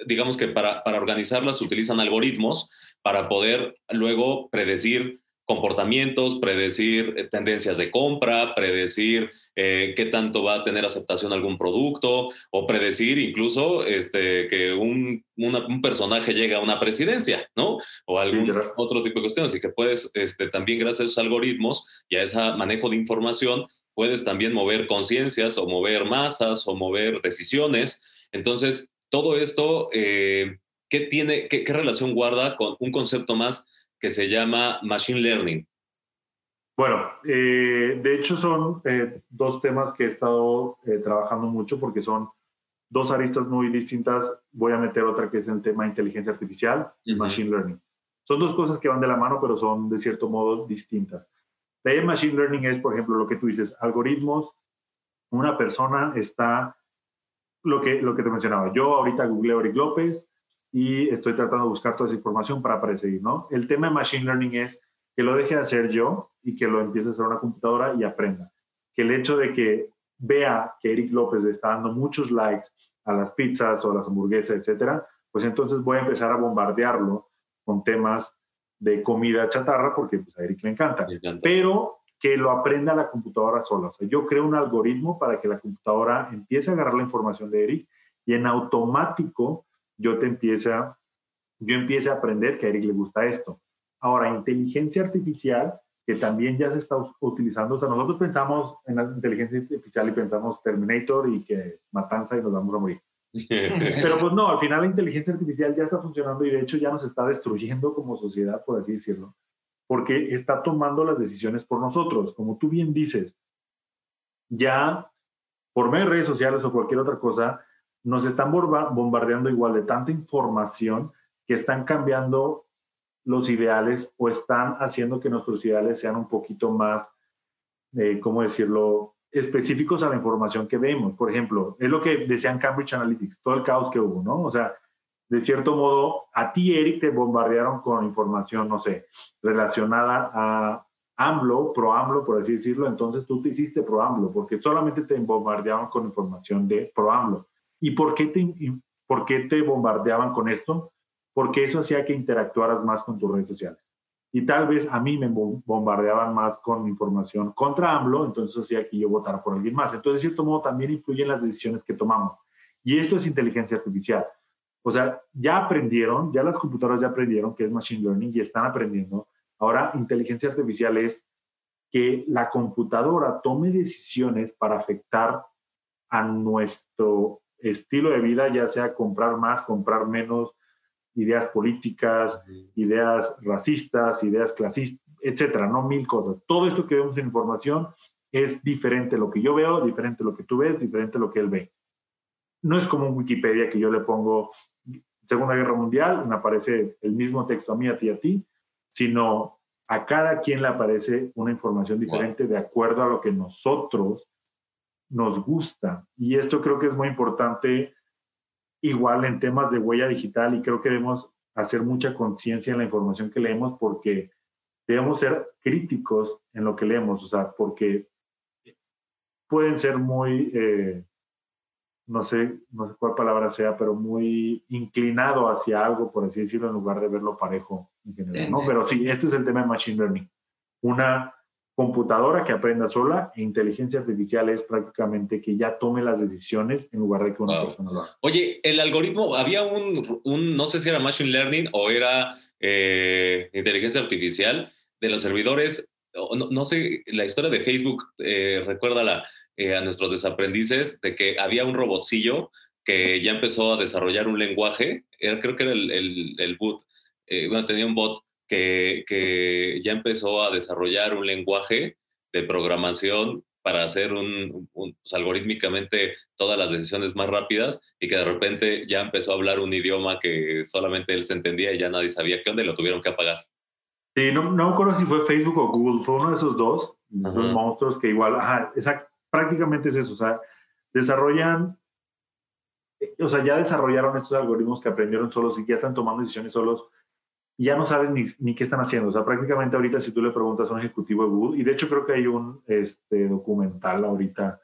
digamos que para, para organizarlas utilizan algoritmos para poder luego predecir comportamientos, predecir eh, tendencias de compra, predecir eh, qué tanto va a tener aceptación algún producto o predecir incluso este, que un, un personaje llegue a una presidencia, ¿no? O algún otro tipo de cuestiones. Y que puedes, este, también gracias a esos algoritmos y a ese manejo de información, puedes también mover conciencias o mover masas o mover decisiones. Entonces, todo esto, eh, ¿qué, tiene, qué, qué relación guarda con un concepto más que se llama Machine Learning? Bueno, eh, de hecho son eh, dos temas que he estado eh, trabajando mucho porque son dos aristas muy distintas. Voy a meter otra que es el tema de inteligencia artificial y machine learning. Son dos cosas que van de la mano, pero son de cierto modo distintas. La machine learning es, por ejemplo, lo que tú dices, algoritmos. Una persona está, lo que, lo que te mencionaba, yo ahorita googleo Eric López, y estoy tratando de buscar toda esa información para predecir, ¿no? El tema de Machine Learning es que lo deje de hacer yo y que lo empiece a hacer una computadora y aprenda. Que el hecho de que vea que Eric López está dando muchos likes a las pizzas o a las hamburguesas, etcétera, pues entonces voy a empezar a bombardearlo con temas de comida chatarra porque pues, a Eric le encanta. le encanta. Pero que lo aprenda la computadora sola. O sea, yo creo un algoritmo para que la computadora empiece a agarrar la información de Eric y en automático yo te empiece a, yo empiece a aprender que a Eric le gusta esto. Ahora, inteligencia artificial, que también ya se está utilizando, o sea, nosotros pensamos en la inteligencia artificial y pensamos Terminator y que matanza y nos vamos a morir. Pero pues no, al final la inteligencia artificial ya está funcionando y de hecho ya nos está destruyendo como sociedad, por así decirlo, porque está tomando las decisiones por nosotros. Como tú bien dices, ya por medio de redes sociales o cualquier otra cosa, nos están bombardeando igual de tanta información que están cambiando los ideales o están haciendo que nuestros ideales sean un poquito más, eh, ¿cómo decirlo?, específicos a la información que vemos. Por ejemplo, es lo que decían Cambridge Analytics, todo el caos que hubo, ¿no? O sea, de cierto modo, a ti, Eric, te bombardearon con información, no sé, relacionada a AMLO, pro AMLO, por así decirlo, entonces tú te hiciste pro AMLO, porque solamente te bombardearon con información de pro AMLO. ¿Y por qué, te, por qué te bombardeaban con esto? Porque eso hacía que interactuaras más con tus redes sociales. Y tal vez a mí me bombardeaban más con información contra AMLO, entonces hacía que yo votara por alguien más. Entonces, de cierto modo, también influyen las decisiones que tomamos. Y esto es inteligencia artificial. O sea, ya aprendieron, ya las computadoras ya aprendieron que es machine learning y están aprendiendo. Ahora, inteligencia artificial es que la computadora tome decisiones para afectar a nuestro estilo de vida, ya sea comprar más, comprar menos, ideas políticas, ideas racistas, ideas clasistas, etcétera, no mil cosas. Todo esto que vemos en información es diferente lo que yo veo, diferente lo que tú ves, diferente lo que él ve. No es como un Wikipedia que yo le pongo Segunda Guerra Mundial, me aparece el mismo texto a mí, a ti, a ti, sino a cada quien le aparece una información diferente de acuerdo a lo que nosotros nos gusta. Y esto creo que es muy importante igual en temas de huella digital y creo que debemos hacer mucha conciencia en la información que leemos porque debemos ser críticos en lo que leemos, o sea, porque pueden ser muy, eh, no sé, no sé cuál palabra sea, pero muy inclinado hacia algo, por así decirlo, en lugar de verlo parejo en general, ¿no? Pero sí, este es el tema de Machine Learning. Una computadora que aprenda sola e inteligencia artificial es prácticamente que ya tome las decisiones en lugar de que una persona lo haga. Oye, el algoritmo, había un, un, no sé si era Machine Learning o era eh, inteligencia artificial de los servidores, no, sé, la historia de Facebook, eh, recuérdala eh, a nuestros desaprendices, de que había un robotcillo que ya empezó a desarrollar un lenguaje, era, creo que era el, el, el boot, eh, bueno, tenía un bot que, que, ya empezó a desarrollar un lenguaje de programación para hacer un, pues, algorítmicamente todas las decisiones más rápidas y que de repente ya empezó a hablar un idioma que solamente él se entendía y ya nadie sabía qué onda y lo tuvieron que apagar. Sí, no, no me acuerdo si fue Facebook o Google, fue uno de esos dos, esos monstruos que igual, ajá, prácticamente es eso, o sea, desarrollan, eh, o sea, ya desarrollaron estos algoritmos que aprendieron solos y ya están tomando decisiones solos ya no sabes ni, qué están haciendo. O sea, prácticamente ahorita si tú le preguntas a un ejecutivo de Google, y de hecho creo que hay un este, documental ahorita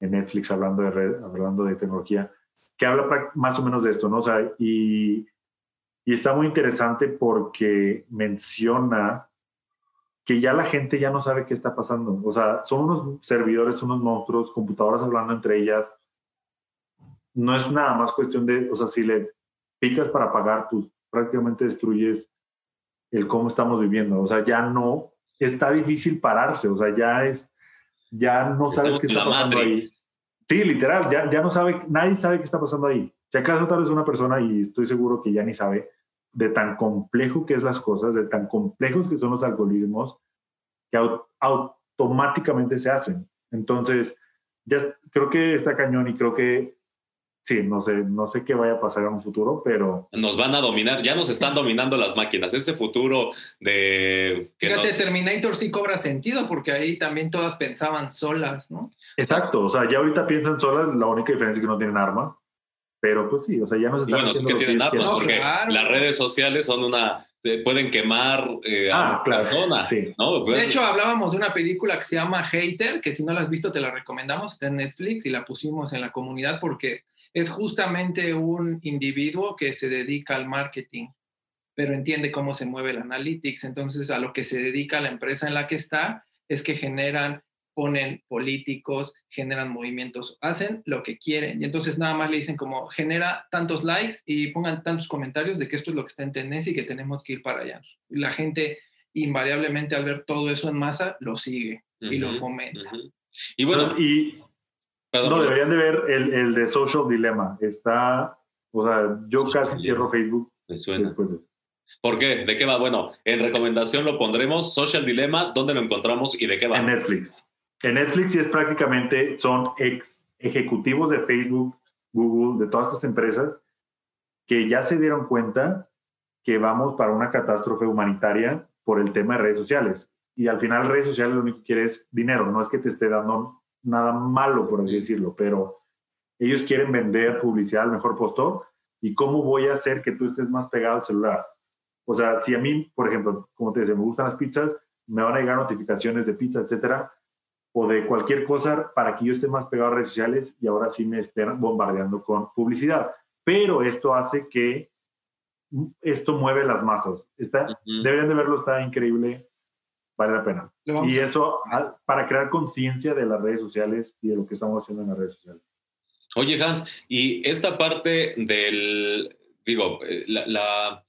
en Netflix hablando de, hablando de tecnología, que habla más o menos de esto, ¿no? O sea, y, y está muy interesante porque menciona que ya la gente ya no sabe qué está pasando. O sea, son unos servidores, unos monstruos, computadoras hablando entre ellas. No es nada más cuestión de, o sea, si le picas para pagar, pues prácticamente destruyes el cómo estamos viviendo. O sea, ya no, está difícil pararse. O sea, ya es, ya no sabes qué está pasando ahí. Sí, literal, ya, ya no sabe, nadie sabe qué está pasando ahí. Si acaso tal vez una persona, y estoy seguro que ya ni sabe, de tan complejo que es las cosas, de tan complejos que son los algoritmos, que automáticamente se hacen. Entonces, ya creo que está cañón y creo que sí, no sé, no sé qué vaya a pasar en un futuro, pero... Nos van a dominar, ya nos están dominando las máquinas, ese futuro de... Que Fíjate, Terminator sí cobra sentido porque ahí también todas pensaban solas, ¿no? Exacto, o sea, ya ahorita piensan solas, la única diferencia es que no tienen armas, pero pues sí, o sea, ya nos están bueno, que tienen armas, porque las redes sociales son una pueden quemar eh, ah, a claro. Sí. De hecho, hablábamos de una película que se llama Hater, que si no la has visto te la recomendamos, está en Netflix y la pusimos en la comunidad porque es justamente un individuo que se dedica al marketing, pero entiende cómo se mueve el analytics. Entonces, a lo que se dedica la empresa en la que está es que generan ponen políticos, generan movimientos, hacen lo que quieren. Y entonces nada más le dicen como genera tantos likes y pongan tantos comentarios de que esto es lo que está en tendencia y que tenemos que ir para allá. La gente invariablemente al ver todo eso en masa lo sigue y lo fomenta. Y bueno, y no, deberían de ver el, el, de Social Dilemma. Está, o sea, yo casi cierro Facebook. Me suena. ¿Por qué? ¿De qué va? Bueno, en recomendación lo pondremos, Social Dilemma, ¿dónde lo encontramos y de qué va? En Netflix. En Netflix es prácticamente, son ex ejecutivos de Facebook, Google, de todas estas empresas, que ya se dieron cuenta que vamos para una catástrofe humanitaria por el tema de redes sociales. Y al final redes sociales lo único que quiere es dinero, no es que te esté dando nada malo, por así decirlo, pero ellos quieren vender publicidad al mejor postor y cómo voy a hacer que tú estés más pegado al celular. O sea, si a mí, por ejemplo, como te decía, me gustan las pizzas, me van a llegar notificaciones de pizza, etcétera, o de cualquier cosa para que yo esté más pegado a redes sociales y ahora sí me estén bombardeando con publicidad. Pero esto hace que esto mueve las masas. Está, Deberían de verlo, está increíble, vale la pena. Y eso para crear conciencia de las redes sociales y de lo que estamos haciendo en las redes sociales. Oye, Hans, y esta parte del, digo, eh, la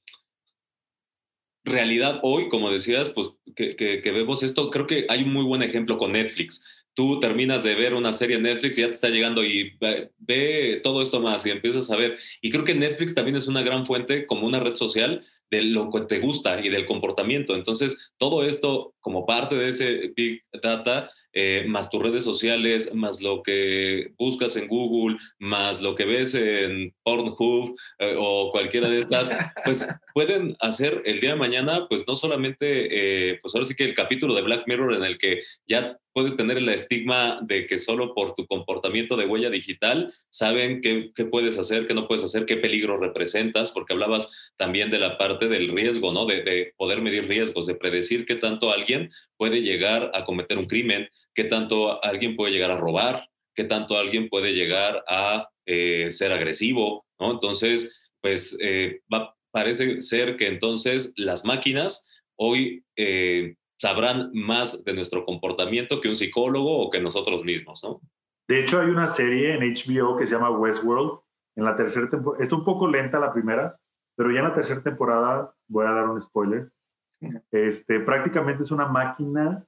realidad hoy, como decías, pues que, que, vemos esto, creo que hay un muy buen ejemplo con Netflix. Tú terminas de ver una serie en Netflix y ya te está llegando y ve, todo esto más y empiezas a ver. Y creo que Netflix también es una gran fuente como una red social de lo que te gusta y del comportamiento. Entonces, todo esto como parte de ese Big Data, eh, más tus redes sociales, más lo que buscas en Google, más lo que ves en Pornhub eh, o cualquiera de estas, pues pueden hacer el día de mañana, pues no solamente, eh, pues ahora sí que el capítulo de Black Mirror en el que ya puedes tener el estigma de que solo por tu comportamiento de huella digital saben qué, qué, puedes hacer, qué no puedes hacer, qué peligro representas, porque hablabas también de la parte del riesgo, ¿no? De, de poder medir riesgos, de predecir qué tanto alguien puede llegar a cometer un crimen, qué tanto alguien puede llegar a robar, qué tanto alguien puede llegar a eh, ser agresivo. Entonces, pues eh, parece ser que entonces las máquinas hoy eh, sabrán más de nuestro comportamiento que un psicólogo o que nosotros mismos, ¿no? De hecho, hay una serie en HBO que se llama Westworld. En la tercera temporada, está un poco lenta la primera, pero ya en la tercera temporada, voy a dar un spoiler, este, prácticamente es una máquina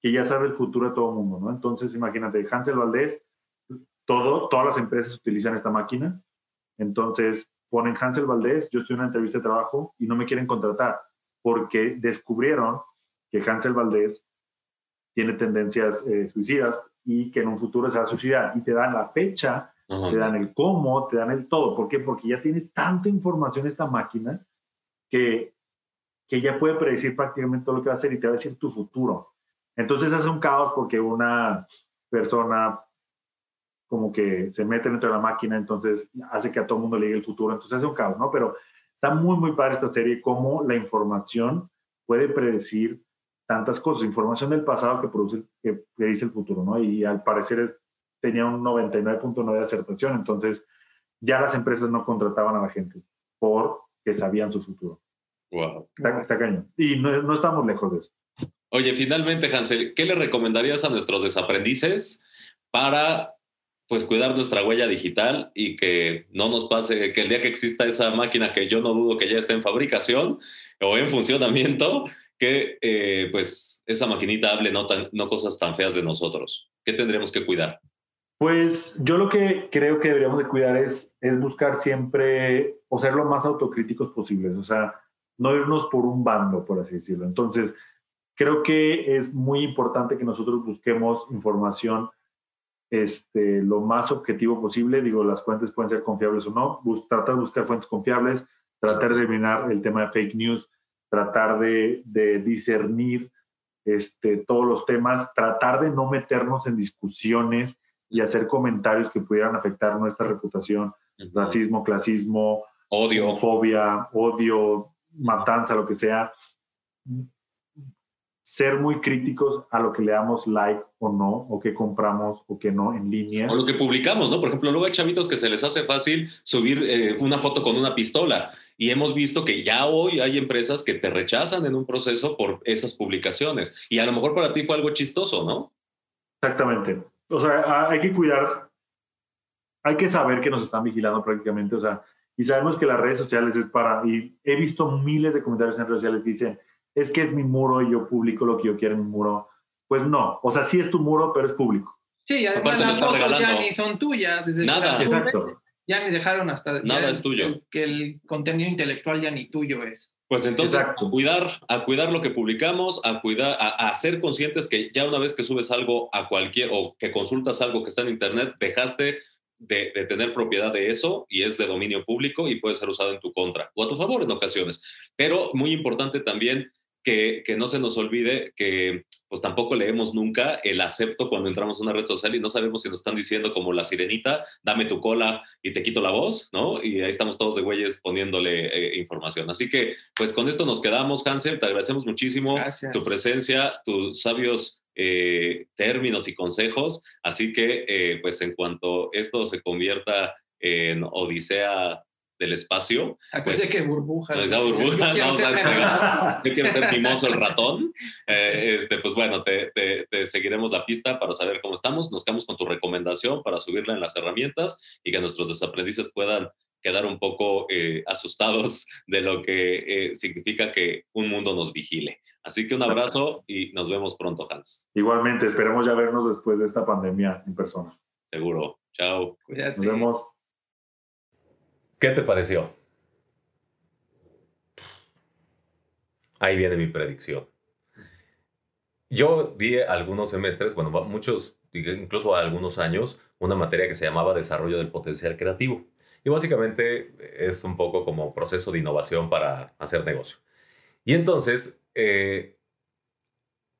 que ya sabe el futuro de todo el mundo, ¿no? Entonces, imagínate, Hansel Valdés, todo, todas las empresas utilizan esta máquina. Entonces, ponen Hansel Valdés, yo estoy en una entrevista de trabajo y no me quieren contratar porque descubrieron que Hansel Valdés tiene tendencias eh, suicidas y que en un futuro se va a suicidar. Y te dan la fecha, te dan el cómo, te dan el todo. ¿Por qué? Porque ya tiene tanta información esta máquina que que ya puede predecir prácticamente todo lo que va a hacer y te va a decir tu futuro. Entonces hace un caos porque una persona como que se mete dentro de la máquina, entonces hace que a todo el mundo le llegue el futuro, entonces hace un caos, ¿no? Pero está muy, muy padre esta serie, cómo la información puede predecir tantas cosas, información del pasado que produce, que predice el futuro, ¿no? Y al parecer tenía un 99.9 de acertación, entonces ya las empresas no contrataban a la gente porque sabían su futuro. Wow. Está, cañón. Y no, no, estamos lejos de eso. Oye, finalmente, Hansel, ¿qué le recomendarías a nuestros desaprendices para pues cuidar nuestra huella digital y que no nos pase que el día que exista esa máquina que yo no dudo que ya esté en fabricación o en funcionamiento, que eh, pues esa maquinita hable no, tan, no cosas tan feas de nosotros? ¿Qué tendríamos que cuidar? Pues yo lo que creo que deberíamos de cuidar es, es buscar siempre o ser lo más autocríticos posibles. O sea, no irnos por un bando, por así decirlo. Entonces, creo que es muy importante que nosotros busquemos información este, lo más objetivo posible. Digo, las fuentes pueden ser confiables o no. tratar de buscar fuentes confiables, tratar de eliminar el tema de fake news, tratar de, discernir este, todos los temas, tratar de no meternos en discusiones y hacer comentarios que pudieran afectar nuestra reputación, racismo, clasismo, odio, homofobia, odio, matanza, lo que sea, ser muy críticos a lo que le damos like o no, o que compramos o que no en línea. O lo que publicamos, ¿no? Por ejemplo, luego hay chavitos que se les hace fácil subir eh, una foto con una pistola y hemos visto que ya hoy hay empresas que te rechazan en un proceso por esas publicaciones y a lo mejor para ti fue algo chistoso, ¿no? Exactamente. O sea, hay que cuidar, hay que saber que nos están vigilando prácticamente, o sea, y sabemos que las redes sociales es para, y he visto miles de comentarios en redes sociales que dicen, es que es mi muro y yo publico lo que yo quiero en mi muro. Pues no, o sea, sí es tu muro, pero es público. Sí, además las fotos ya ni son tuyas. Desde Nada. Exacto. Ya ni dejaron hasta... Nada es tuyo. que el contenido intelectual ya ni tuyo es. Pues entonces, a cuidar, a cuidar lo que publicamos, a cuidar, a, a, ser conscientes que ya una vez que subes algo a cualquier o que consultas algo que está en internet, dejaste de, tener propiedad de eso y es de dominio público y puede ser usado en tu contra o a tu favor en ocasiones. Pero muy importante también que, que, no se nos olvide que pues tampoco leemos nunca el acepto cuando entramos a una red social y no sabemos si nos están diciendo como la sirenita, dame tu cola y te quito la voz, ¿no? Y ahí estamos todos de güeyes poniéndole eh, información. Así que pues con esto nos quedamos, Hansel, te agradecemos muchísimo tu presencia, tus sabios eh, términos y consejos. Así que, eh, pues en cuanto esto se convierta en Odisea del espacio. Pues, que burbujas. Pues burbujas, vamos a despegar. Yo quiero ser mimoso el ratón. Eh, este, pues bueno, te, te, seguiremos la pista para saber cómo estamos. Nos quedamos con tu recomendación para subirla en las herramientas y que nuestros desaprendices puedan quedar un poco asustados de lo que significa que un mundo nos vigile. Así que un abrazo y nos vemos pronto, Hans. Igualmente, esperemos ya vernos después de esta pandemia en persona. Seguro. Chao. Nos vemos. ¿Qué te pareció? Ahí viene mi predicción. yo di algunos semestres, bueno, muchos, incluso algunos años, una materia que se llamaba Desarrollo del Potencial Creativo. Y básicamente es un poco como proceso de innovación para hacer negocio. Y entonces, eh,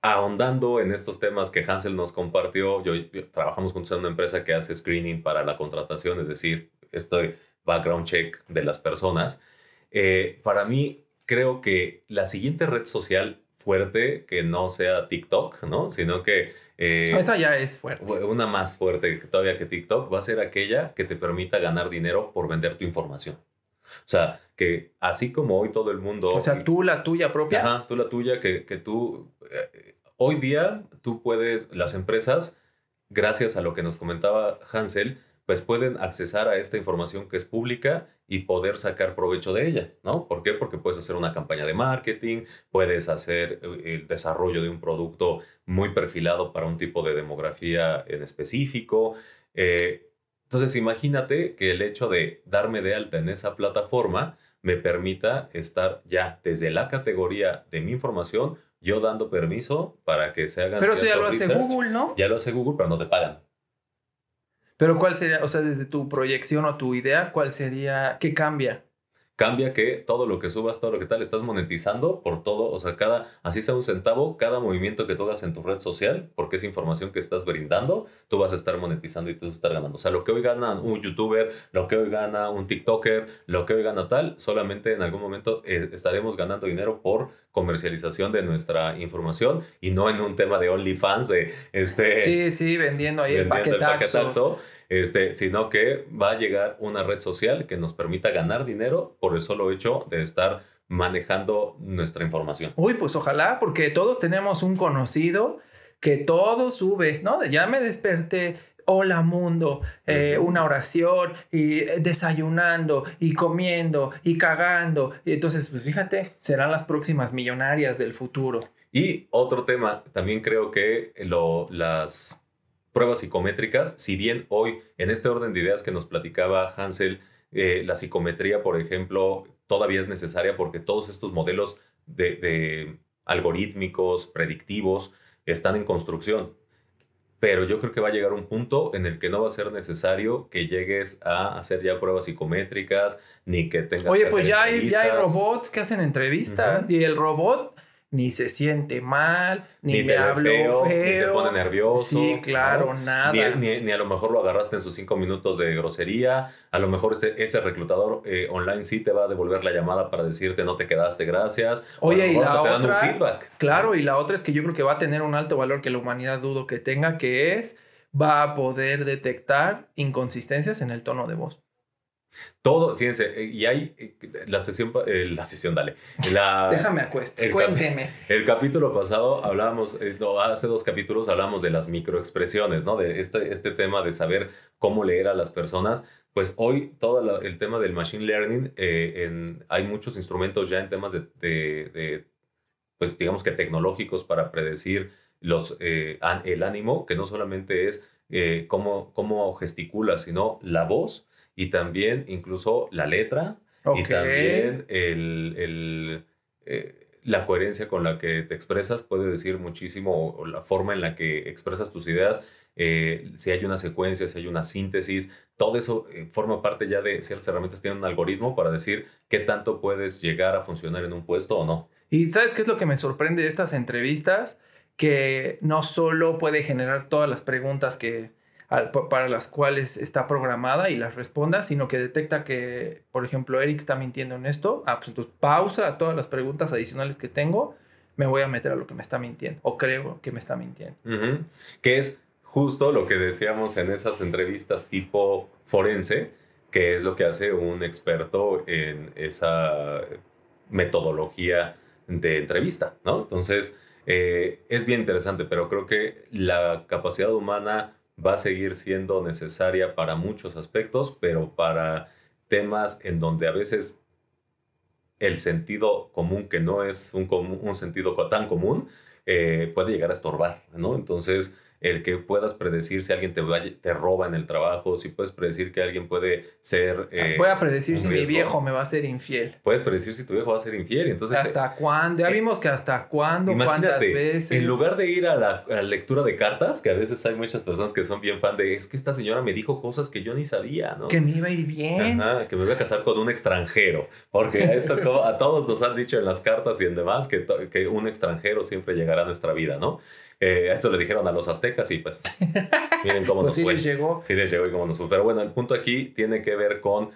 ahondando en estos temas que Hansel nos compartió, yo, trabajamos juntos en una empresa que hace screening para la contratación, es decir, este background check de las personas. Eh, para mí, creo que la siguiente red social fuerte que no sea TikTok, ¿no? Sino que... Eh, Esa ya es fuerte. Una más fuerte todavía que TikTok va a ser aquella que te permita ganar dinero por vender tu información. O sea, que así como hoy todo el mundo... O sea, tú la tuya propia. Ajá, tú la tuya, que, que tú... Eh, hoy día tú puedes, las empresas, gracias a lo que nos comentaba Hansel, pues pueden accesar a esta información que es pública y poder sacar provecho de ella, ¿no? ¿Por qué? Porque puedes hacer una campaña de marketing, puedes hacer eh, el desarrollo de un producto muy perfilado para un tipo de demografía en específico. Eh, entonces, imagínate que el hecho de darme de alta en esa plataforma me permita estar ya desde la categoría de mi información, yo dando permiso para que se hagan. Pero eso ya lo hace Google, ¿no? Ya lo hace Google, pero no te pagan. Pero ¿cuál sería, o sea, desde tu proyección o tu idea, cuál sería, qué cambia? Cambia que todo lo que subas, todo lo que tal, estás monetizando por todo, o sea, cada, así sea un centavo, cada movimiento que tú hagas en tu red social, porque es información que estás brindando, tú vas a estar monetizando y tú vas a estar ganando. O sea, lo que hoy gana un youtuber, lo que hoy gana un TikToker, lo que hoy gana tal, solamente en algún momento eh, estaremos ganando dinero por comercialización de nuestra información y no en un tema de OnlyFans, de este... Sí, sí, vendiendo ahí el paquetazo este, sino que va a llegar una red social que nos permita ganar dinero por el solo hecho de estar manejando nuestra información. Uy, pues ojalá, porque todos tenemos un conocido que todo sube, ¿no? Ya me desperté, hola mundo, eh, una oración y eh, desayunando y comiendo y cagando. Y entonces, pues fíjate, serán las próximas millonarias del futuro. Y otro tema, también creo que lo, las pruebas psicométricas, si bien hoy en este orden de ideas que nos platicaba Hansel, eh, la psicometría, por ejemplo, todavía es necesaria porque todos estos modelos de, algorítmicos, predictivos, están en construcción. Pero yo creo que va a llegar un punto en el que no va a ser necesario que llegues a hacer ya pruebas psicométricas, ni que tengas Oye, pues ya hay, ya hay, robots que hacen entrevistas y el robot ni se siente mal, ni, me habló feo, Ni te pone nervioso. Sí, claro, nada. Ni, a lo mejor lo agarraste en sus cinco minutos de grosería. A lo mejor ese, ese reclutador eh, online sí te va a devolver la llamada para decirte no te quedaste, gracias. Oye, y la otra. feedback. Claro, y la otra es que yo creo que va a tener un alto valor que la humanidad dudo que tenga, que es va a poder detectar inconsistencias en el tono de voz. Todo, fíjense, eh, y hay eh, la sesión, eh, la sesión, dale. La, Déjame acuestar, cuénteme. el capítulo pasado hablábamos, hace dos capítulos hablábamos de las microexpresiones, ¿no? De este, este tema de saber cómo leer a las personas. Pues hoy todo el tema del machine learning, en, hay muchos instrumentos ya en temas de, pues digamos que tecnológicos para predecir los, el ánimo, que no solamente es cómo, cómo gesticula, sino la voz y también incluso la letra y también el, eh, la coherencia con la que te expresas puede decir muchísimo o, la forma en la que expresas tus ideas. Eh, si hay una secuencia, si hay una síntesis, todo eso eh, forma parte ya de ciertas herramientas, tienen un algoritmo para decir qué tanto puedes llegar a funcionar en un puesto o no. Y sabes qué es lo que me sorprende de estas entrevistas, que no solo puede generar todas las preguntas que, para las cuales está programada y las responda, sino que detecta que, por ejemplo, Eric está mintiendo en esto. Ah, pues entonces pausa todas las preguntas adicionales que tengo, me voy a meter a lo que me está mintiendo o creo que me está mintiendo. Que es justo lo que decíamos en esas entrevistas tipo forense, que es lo que hace un experto en esa metodología de entrevista, ¿no? Entonces, eh, es bien interesante, pero creo que la capacidad humana va a seguir siendo necesaria para muchos aspectos, pero para temas en donde a veces el sentido común, que no es un, un sentido tan común, eh, puede llegar a estorbar, ¿no? Entonces, el que puedas predecir si alguien te, te roba en el trabajo, si puedes predecir que alguien puede ser... Eh, Voy a predecir si mi viejo me va a ser infiel. Puedes predecir si tu viejo va a ser infiel. Entonces, ¿Hasta cuándo? Ya eh, vimos que hasta cuándo, cuántas veces. En lugar de ir a la, lectura de cartas, que a veces hay muchas personas que son bien fan de, es que esta señora me dijo cosas que yo ni sabía, ¿no? Que me iba a ir bien. que me voy a casar con un extranjero. Porque eso a todos nos han dicho en las cartas y en demás que, que un extranjero siempre llegará a nuestra vida, ¿no? Eh, eso le dijeron a los aztecas y pues miren cómo pues nos sí les llegó. Sí les llegó y cómo nos fue. Pero bueno, el punto aquí tiene que ver con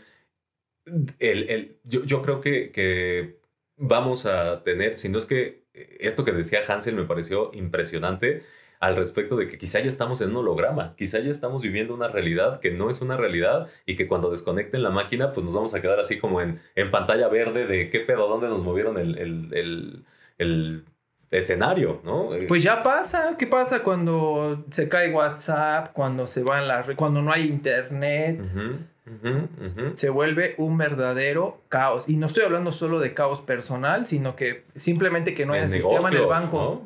el, el yo, yo, creo que, que vamos a tener, si no es que esto que decía Hansel me pareció impresionante al respecto de que quizá ya estamos en un holograma, quizá ya estamos viviendo una realidad que no es una realidad y que cuando desconecten la máquina pues nos vamos a quedar así como en, en pantalla verde de qué pedo, dónde nos movieron el, el, el, el escenario, ¿no? Eh, pues ya pasa, ¿qué pasa cuando se cae WhatsApp, cuando se va en la cuando no hay internet? Se vuelve un verdadero caos. Y no estoy hablando solo de caos personal, sino que simplemente que no hay sistema en el banco.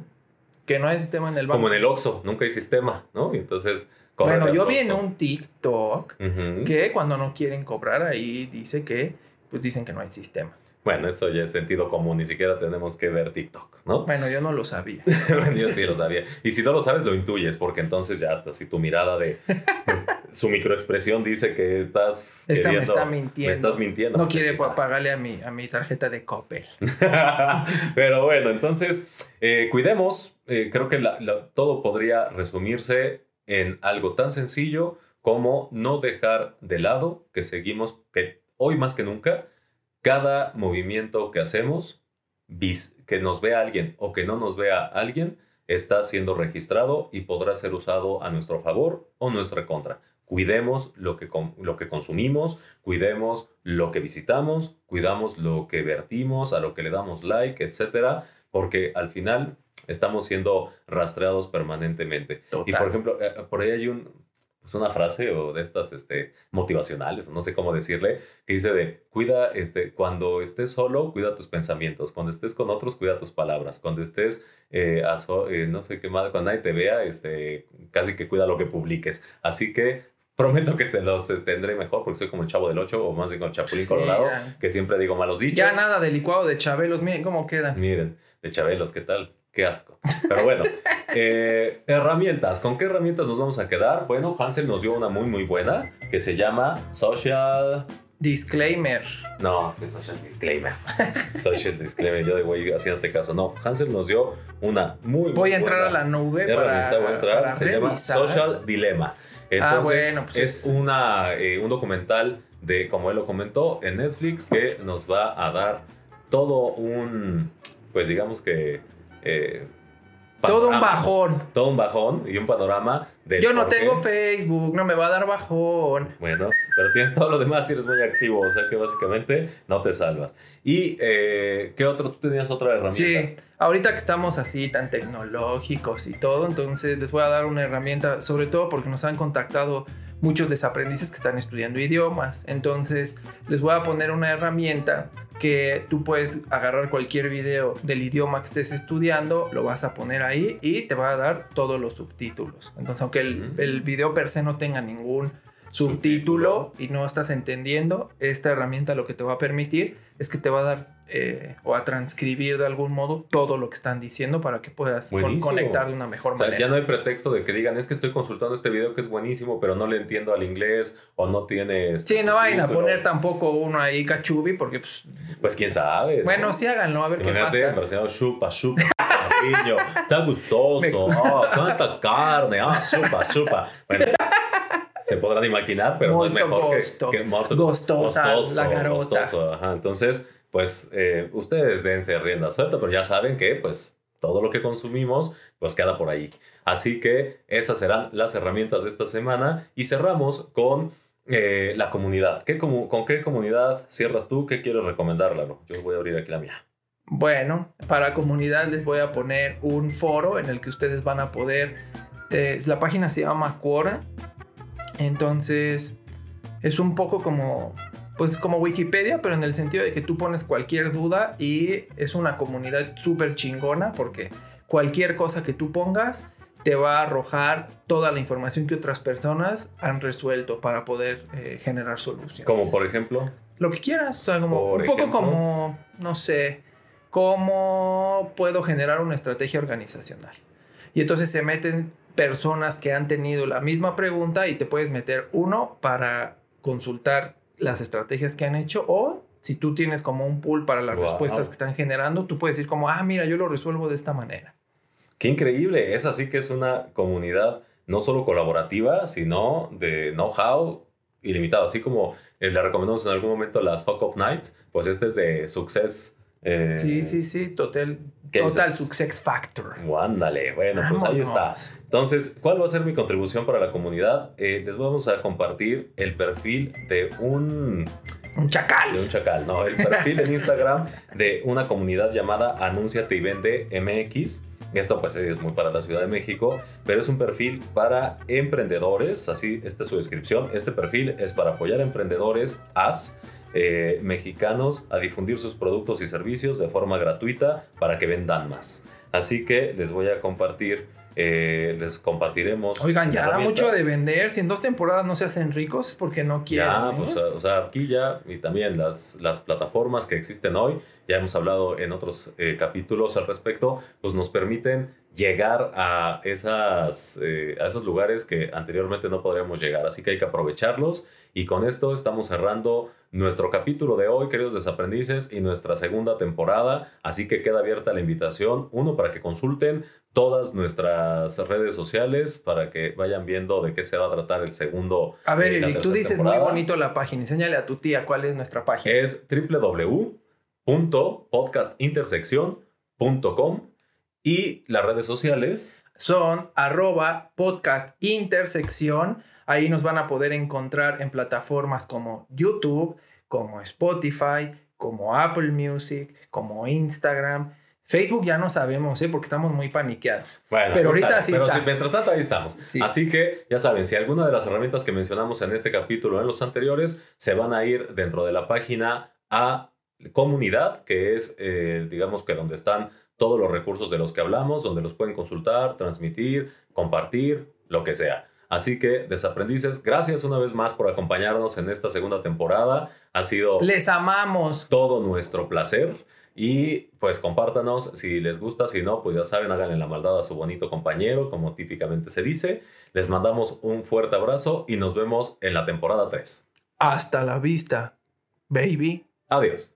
Que no hay sistema en el banco. Como en el Oxxo, nunca hay sistema, ¿no? Y entonces... Bueno, yo vi en un TikTok que cuando no quieren cobrar ahí dice que, pues dicen que no hay sistema. Bueno, eso ya es sentido común, ni siquiera tenemos que ver TikTok, ¿no? Bueno, yo no lo sabía. bueno, yo sí lo sabía. Y si no lo sabes, lo intuyes, porque entonces ya así tu mirada de pues, su microexpresión dice que estás me está mintiendo. Me estás mintiendo. No quiere pagarle a mi, a mi tarjeta de Coppel. Pero bueno, entonces, eh, cuidemos. Eh, creo que todo podría resumirse en algo tan sencillo como no dejar de lado que seguimos, que hoy más que nunca, cada movimiento que hacemos, que nos vea alguien o que no nos vea alguien, está siendo registrado y podrá ser usado a nuestro favor o nuestra contra. Cuidemos lo que, lo que consumimos, cuidemos lo que visitamos, cuidamos lo que vertimos, a lo que le damos like, etcétera, porque al final estamos siendo rastreados permanentemente. Y por ejemplo, eh, por ahí hay un, pues una frase o de estas este, motivacionales, o no sé cómo decirle, que dice de, cuida, este, cuando estés solo, cuida tus pensamientos, cuando estés con otros, cuida tus palabras, cuando estés, eh, eh, no sé qué más, cuando nadie te vea, este, casi que cuida lo que publiques. Así que prometo que se los tendré mejor porque soy como el chavo del 8 o más bien como el chapulín colorado, que siempre digo malos dichos. Ya nada de licuado de chabelos, miren cómo quedan. Miren, de chabelos, ¿qué tal? Qué asco. Pero bueno, eh, herramientas. ¿Con qué herramientas nos vamos a quedar? Bueno, Hansel nos dio una muy, muy buena que se llama Social Disclaimer. No, es Social Disclaimer. social Disclaimer. Yo de güey haciéndote caso. No, Hansel nos dio una muy, Voy a entrar a la nube para, voy a entrar. se llama Social Dilemma. Ah, Entonces, ah, bueno, pues es, una, eh, un documental de, como él lo comentó, en Netflix que nos va a dar todo un, pues digamos que eh, todo un bajón. Todo un bajón y un panorama de. Yo no tengo Facebook, no me va a dar bajón. Bueno, pero tienes todo lo demás y eres muy activo, o sea que básicamente no te salvas. ¿Y eh, qué otro? ¿Tú tenías otra herramienta? Sí, ahorita que estamos así tan tecnológicos y todo, entonces les voy a dar una herramienta, sobre todo porque nos han contactado muchos desaprendices que están estudiando idiomas. Entonces les voy a poner una herramienta que tú puedes agarrar cualquier video del idioma que estés estudiando, lo vas a poner ahí y te va a dar todos los subtítulos. Entonces, aunque el, el video per se no tenga ningún subtítulo y no estás entendiendo, esta herramienta lo que te va a permitir es que te va a dar eh, o a transcribir de algún modo todo lo que están diciendo para que puedas conectar de una mejor manera. Ya no hay pretexto de que digan, es que estoy consultando este video que es buenísimo, pero no le entiendo al inglés o no tiene... Este sí, no vayan a poner tampoco uno ahí cachubi porque pues... Pues quién sabe. Bueno, sí háganlo, a ver qué pasa. chupa, chupa, cariño, está gustoso, oh, tanta carne, ah, chupa, chupa. Bueno, se podrán imaginar, pero no es mejor que, que gostosa, la garota. Ajá, entonces pues eh, ustedes dense rienda suelta, pero ya saben que pues todo lo que consumimos pues queda por ahí. Así que esas serán las herramientas de esta semana y cerramos con eh, la comunidad. ¿Qué, ¿Con qué comunidad cierras tú? ¿Qué quieres recomendarla? Yo voy a abrir aquí la mía. Bueno, para comunidad les voy a poner un foro en el que ustedes van a poder... Eh, la página se llama Quora. Entonces es un poco como pues como Wikipedia, pero en el sentido de que tú pones cualquier duda y es una comunidad súper chingona porque cualquier cosa que tú pongas te va a arrojar toda la información que otras personas han resuelto para poder eh, generar soluciones. Como por ejemplo. Lo que quieras, o sea, como un poco como, no sé, cómo puedo generar una estrategia organizacional. Y entonces se meten personas que han tenido la misma pregunta y te puedes meter uno para consultar las estrategias que han hecho o si tú tienes como un pool para las respuestas que están generando, tú puedes decir como, ah, mira, yo lo resuelvo de esta manera. Qué increíble, es así que es una comunidad no solo colaborativa, sino de know-how ilimitado, así como eh, le recomendamos en algún momento las Fuck Up Nights, pues este es de Success. Eh, sí, sí, sí, total, total Success Factor. Ándale, bueno, pues ahí estás. Entonces, ¿cuál va a ser mi contribución para la comunidad? Eh, les vamos a compartir el perfil de un un chacal. De un chacal, no. El perfil en Instagram de una comunidad llamada Anúnciate y Vende MX. Esto pues es muy para la Ciudad de México, pero es un perfil para emprendedores, así esta es su descripción. Este perfil es para apoyar a emprendedores as eh, mexicanos a difundir sus productos y servicios de forma gratuita para que vendan más. Así que les voy a compartir eh, les compartiremos. Oigan, ya da mucho de vender. Si en dos temporadas no se hacen ricos es porque no quieren. Ya, pues, ¿eh? o sea, aquí ya, y también las, las plataformas que existen hoy, ya hemos hablado en otros eh, capítulos al respecto, pues nos permiten llegar a, esas, a esos lugares que anteriormente no podríamos llegar. Así que hay que aprovecharlos. Y con esto estamos cerrando nuestro capítulo de hoy, queridos desaprendices, y nuestra segunda temporada. Así que queda abierta la invitación, uno, para que consulten todas nuestras redes sociales, para que vayan viendo de qué se va a tratar el segundo. A ver, eh, tú dices muy bonito la página, enséñale a tu tía cuál es nuestra página. Es www.podcastintersección.com y las redes sociales son arroba podcastintersección Ahí nos van a poder encontrar en plataformas como YouTube, como Spotify, como Apple Music, como Instagram. Facebook ya no sabemos, ¿eh? porque estamos muy paniqueados. Bueno, pero ahorita sí pero está. mientras tanto, ahí estamos. Así que ya saben, si alguna de las herramientas que mencionamos en este capítulo o en los anteriores se van a ir dentro de la página a comunidad, que es, eh, digamos que donde están todos los recursos de los que hablamos, donde los pueden consultar, transmitir, compartir, lo que sea. Así que, desaprendices, gracias una vez más por acompañarnos en esta segunda temporada. Ha sido... Les amamos. Todo nuestro placer. Y pues compártanos si les gusta, si no, pues ya saben, háganle la maldad a su bonito compañero, como típicamente se dice. Les mandamos un fuerte abrazo y nos vemos en la temporada 3. Hasta la vista, baby. Adiós.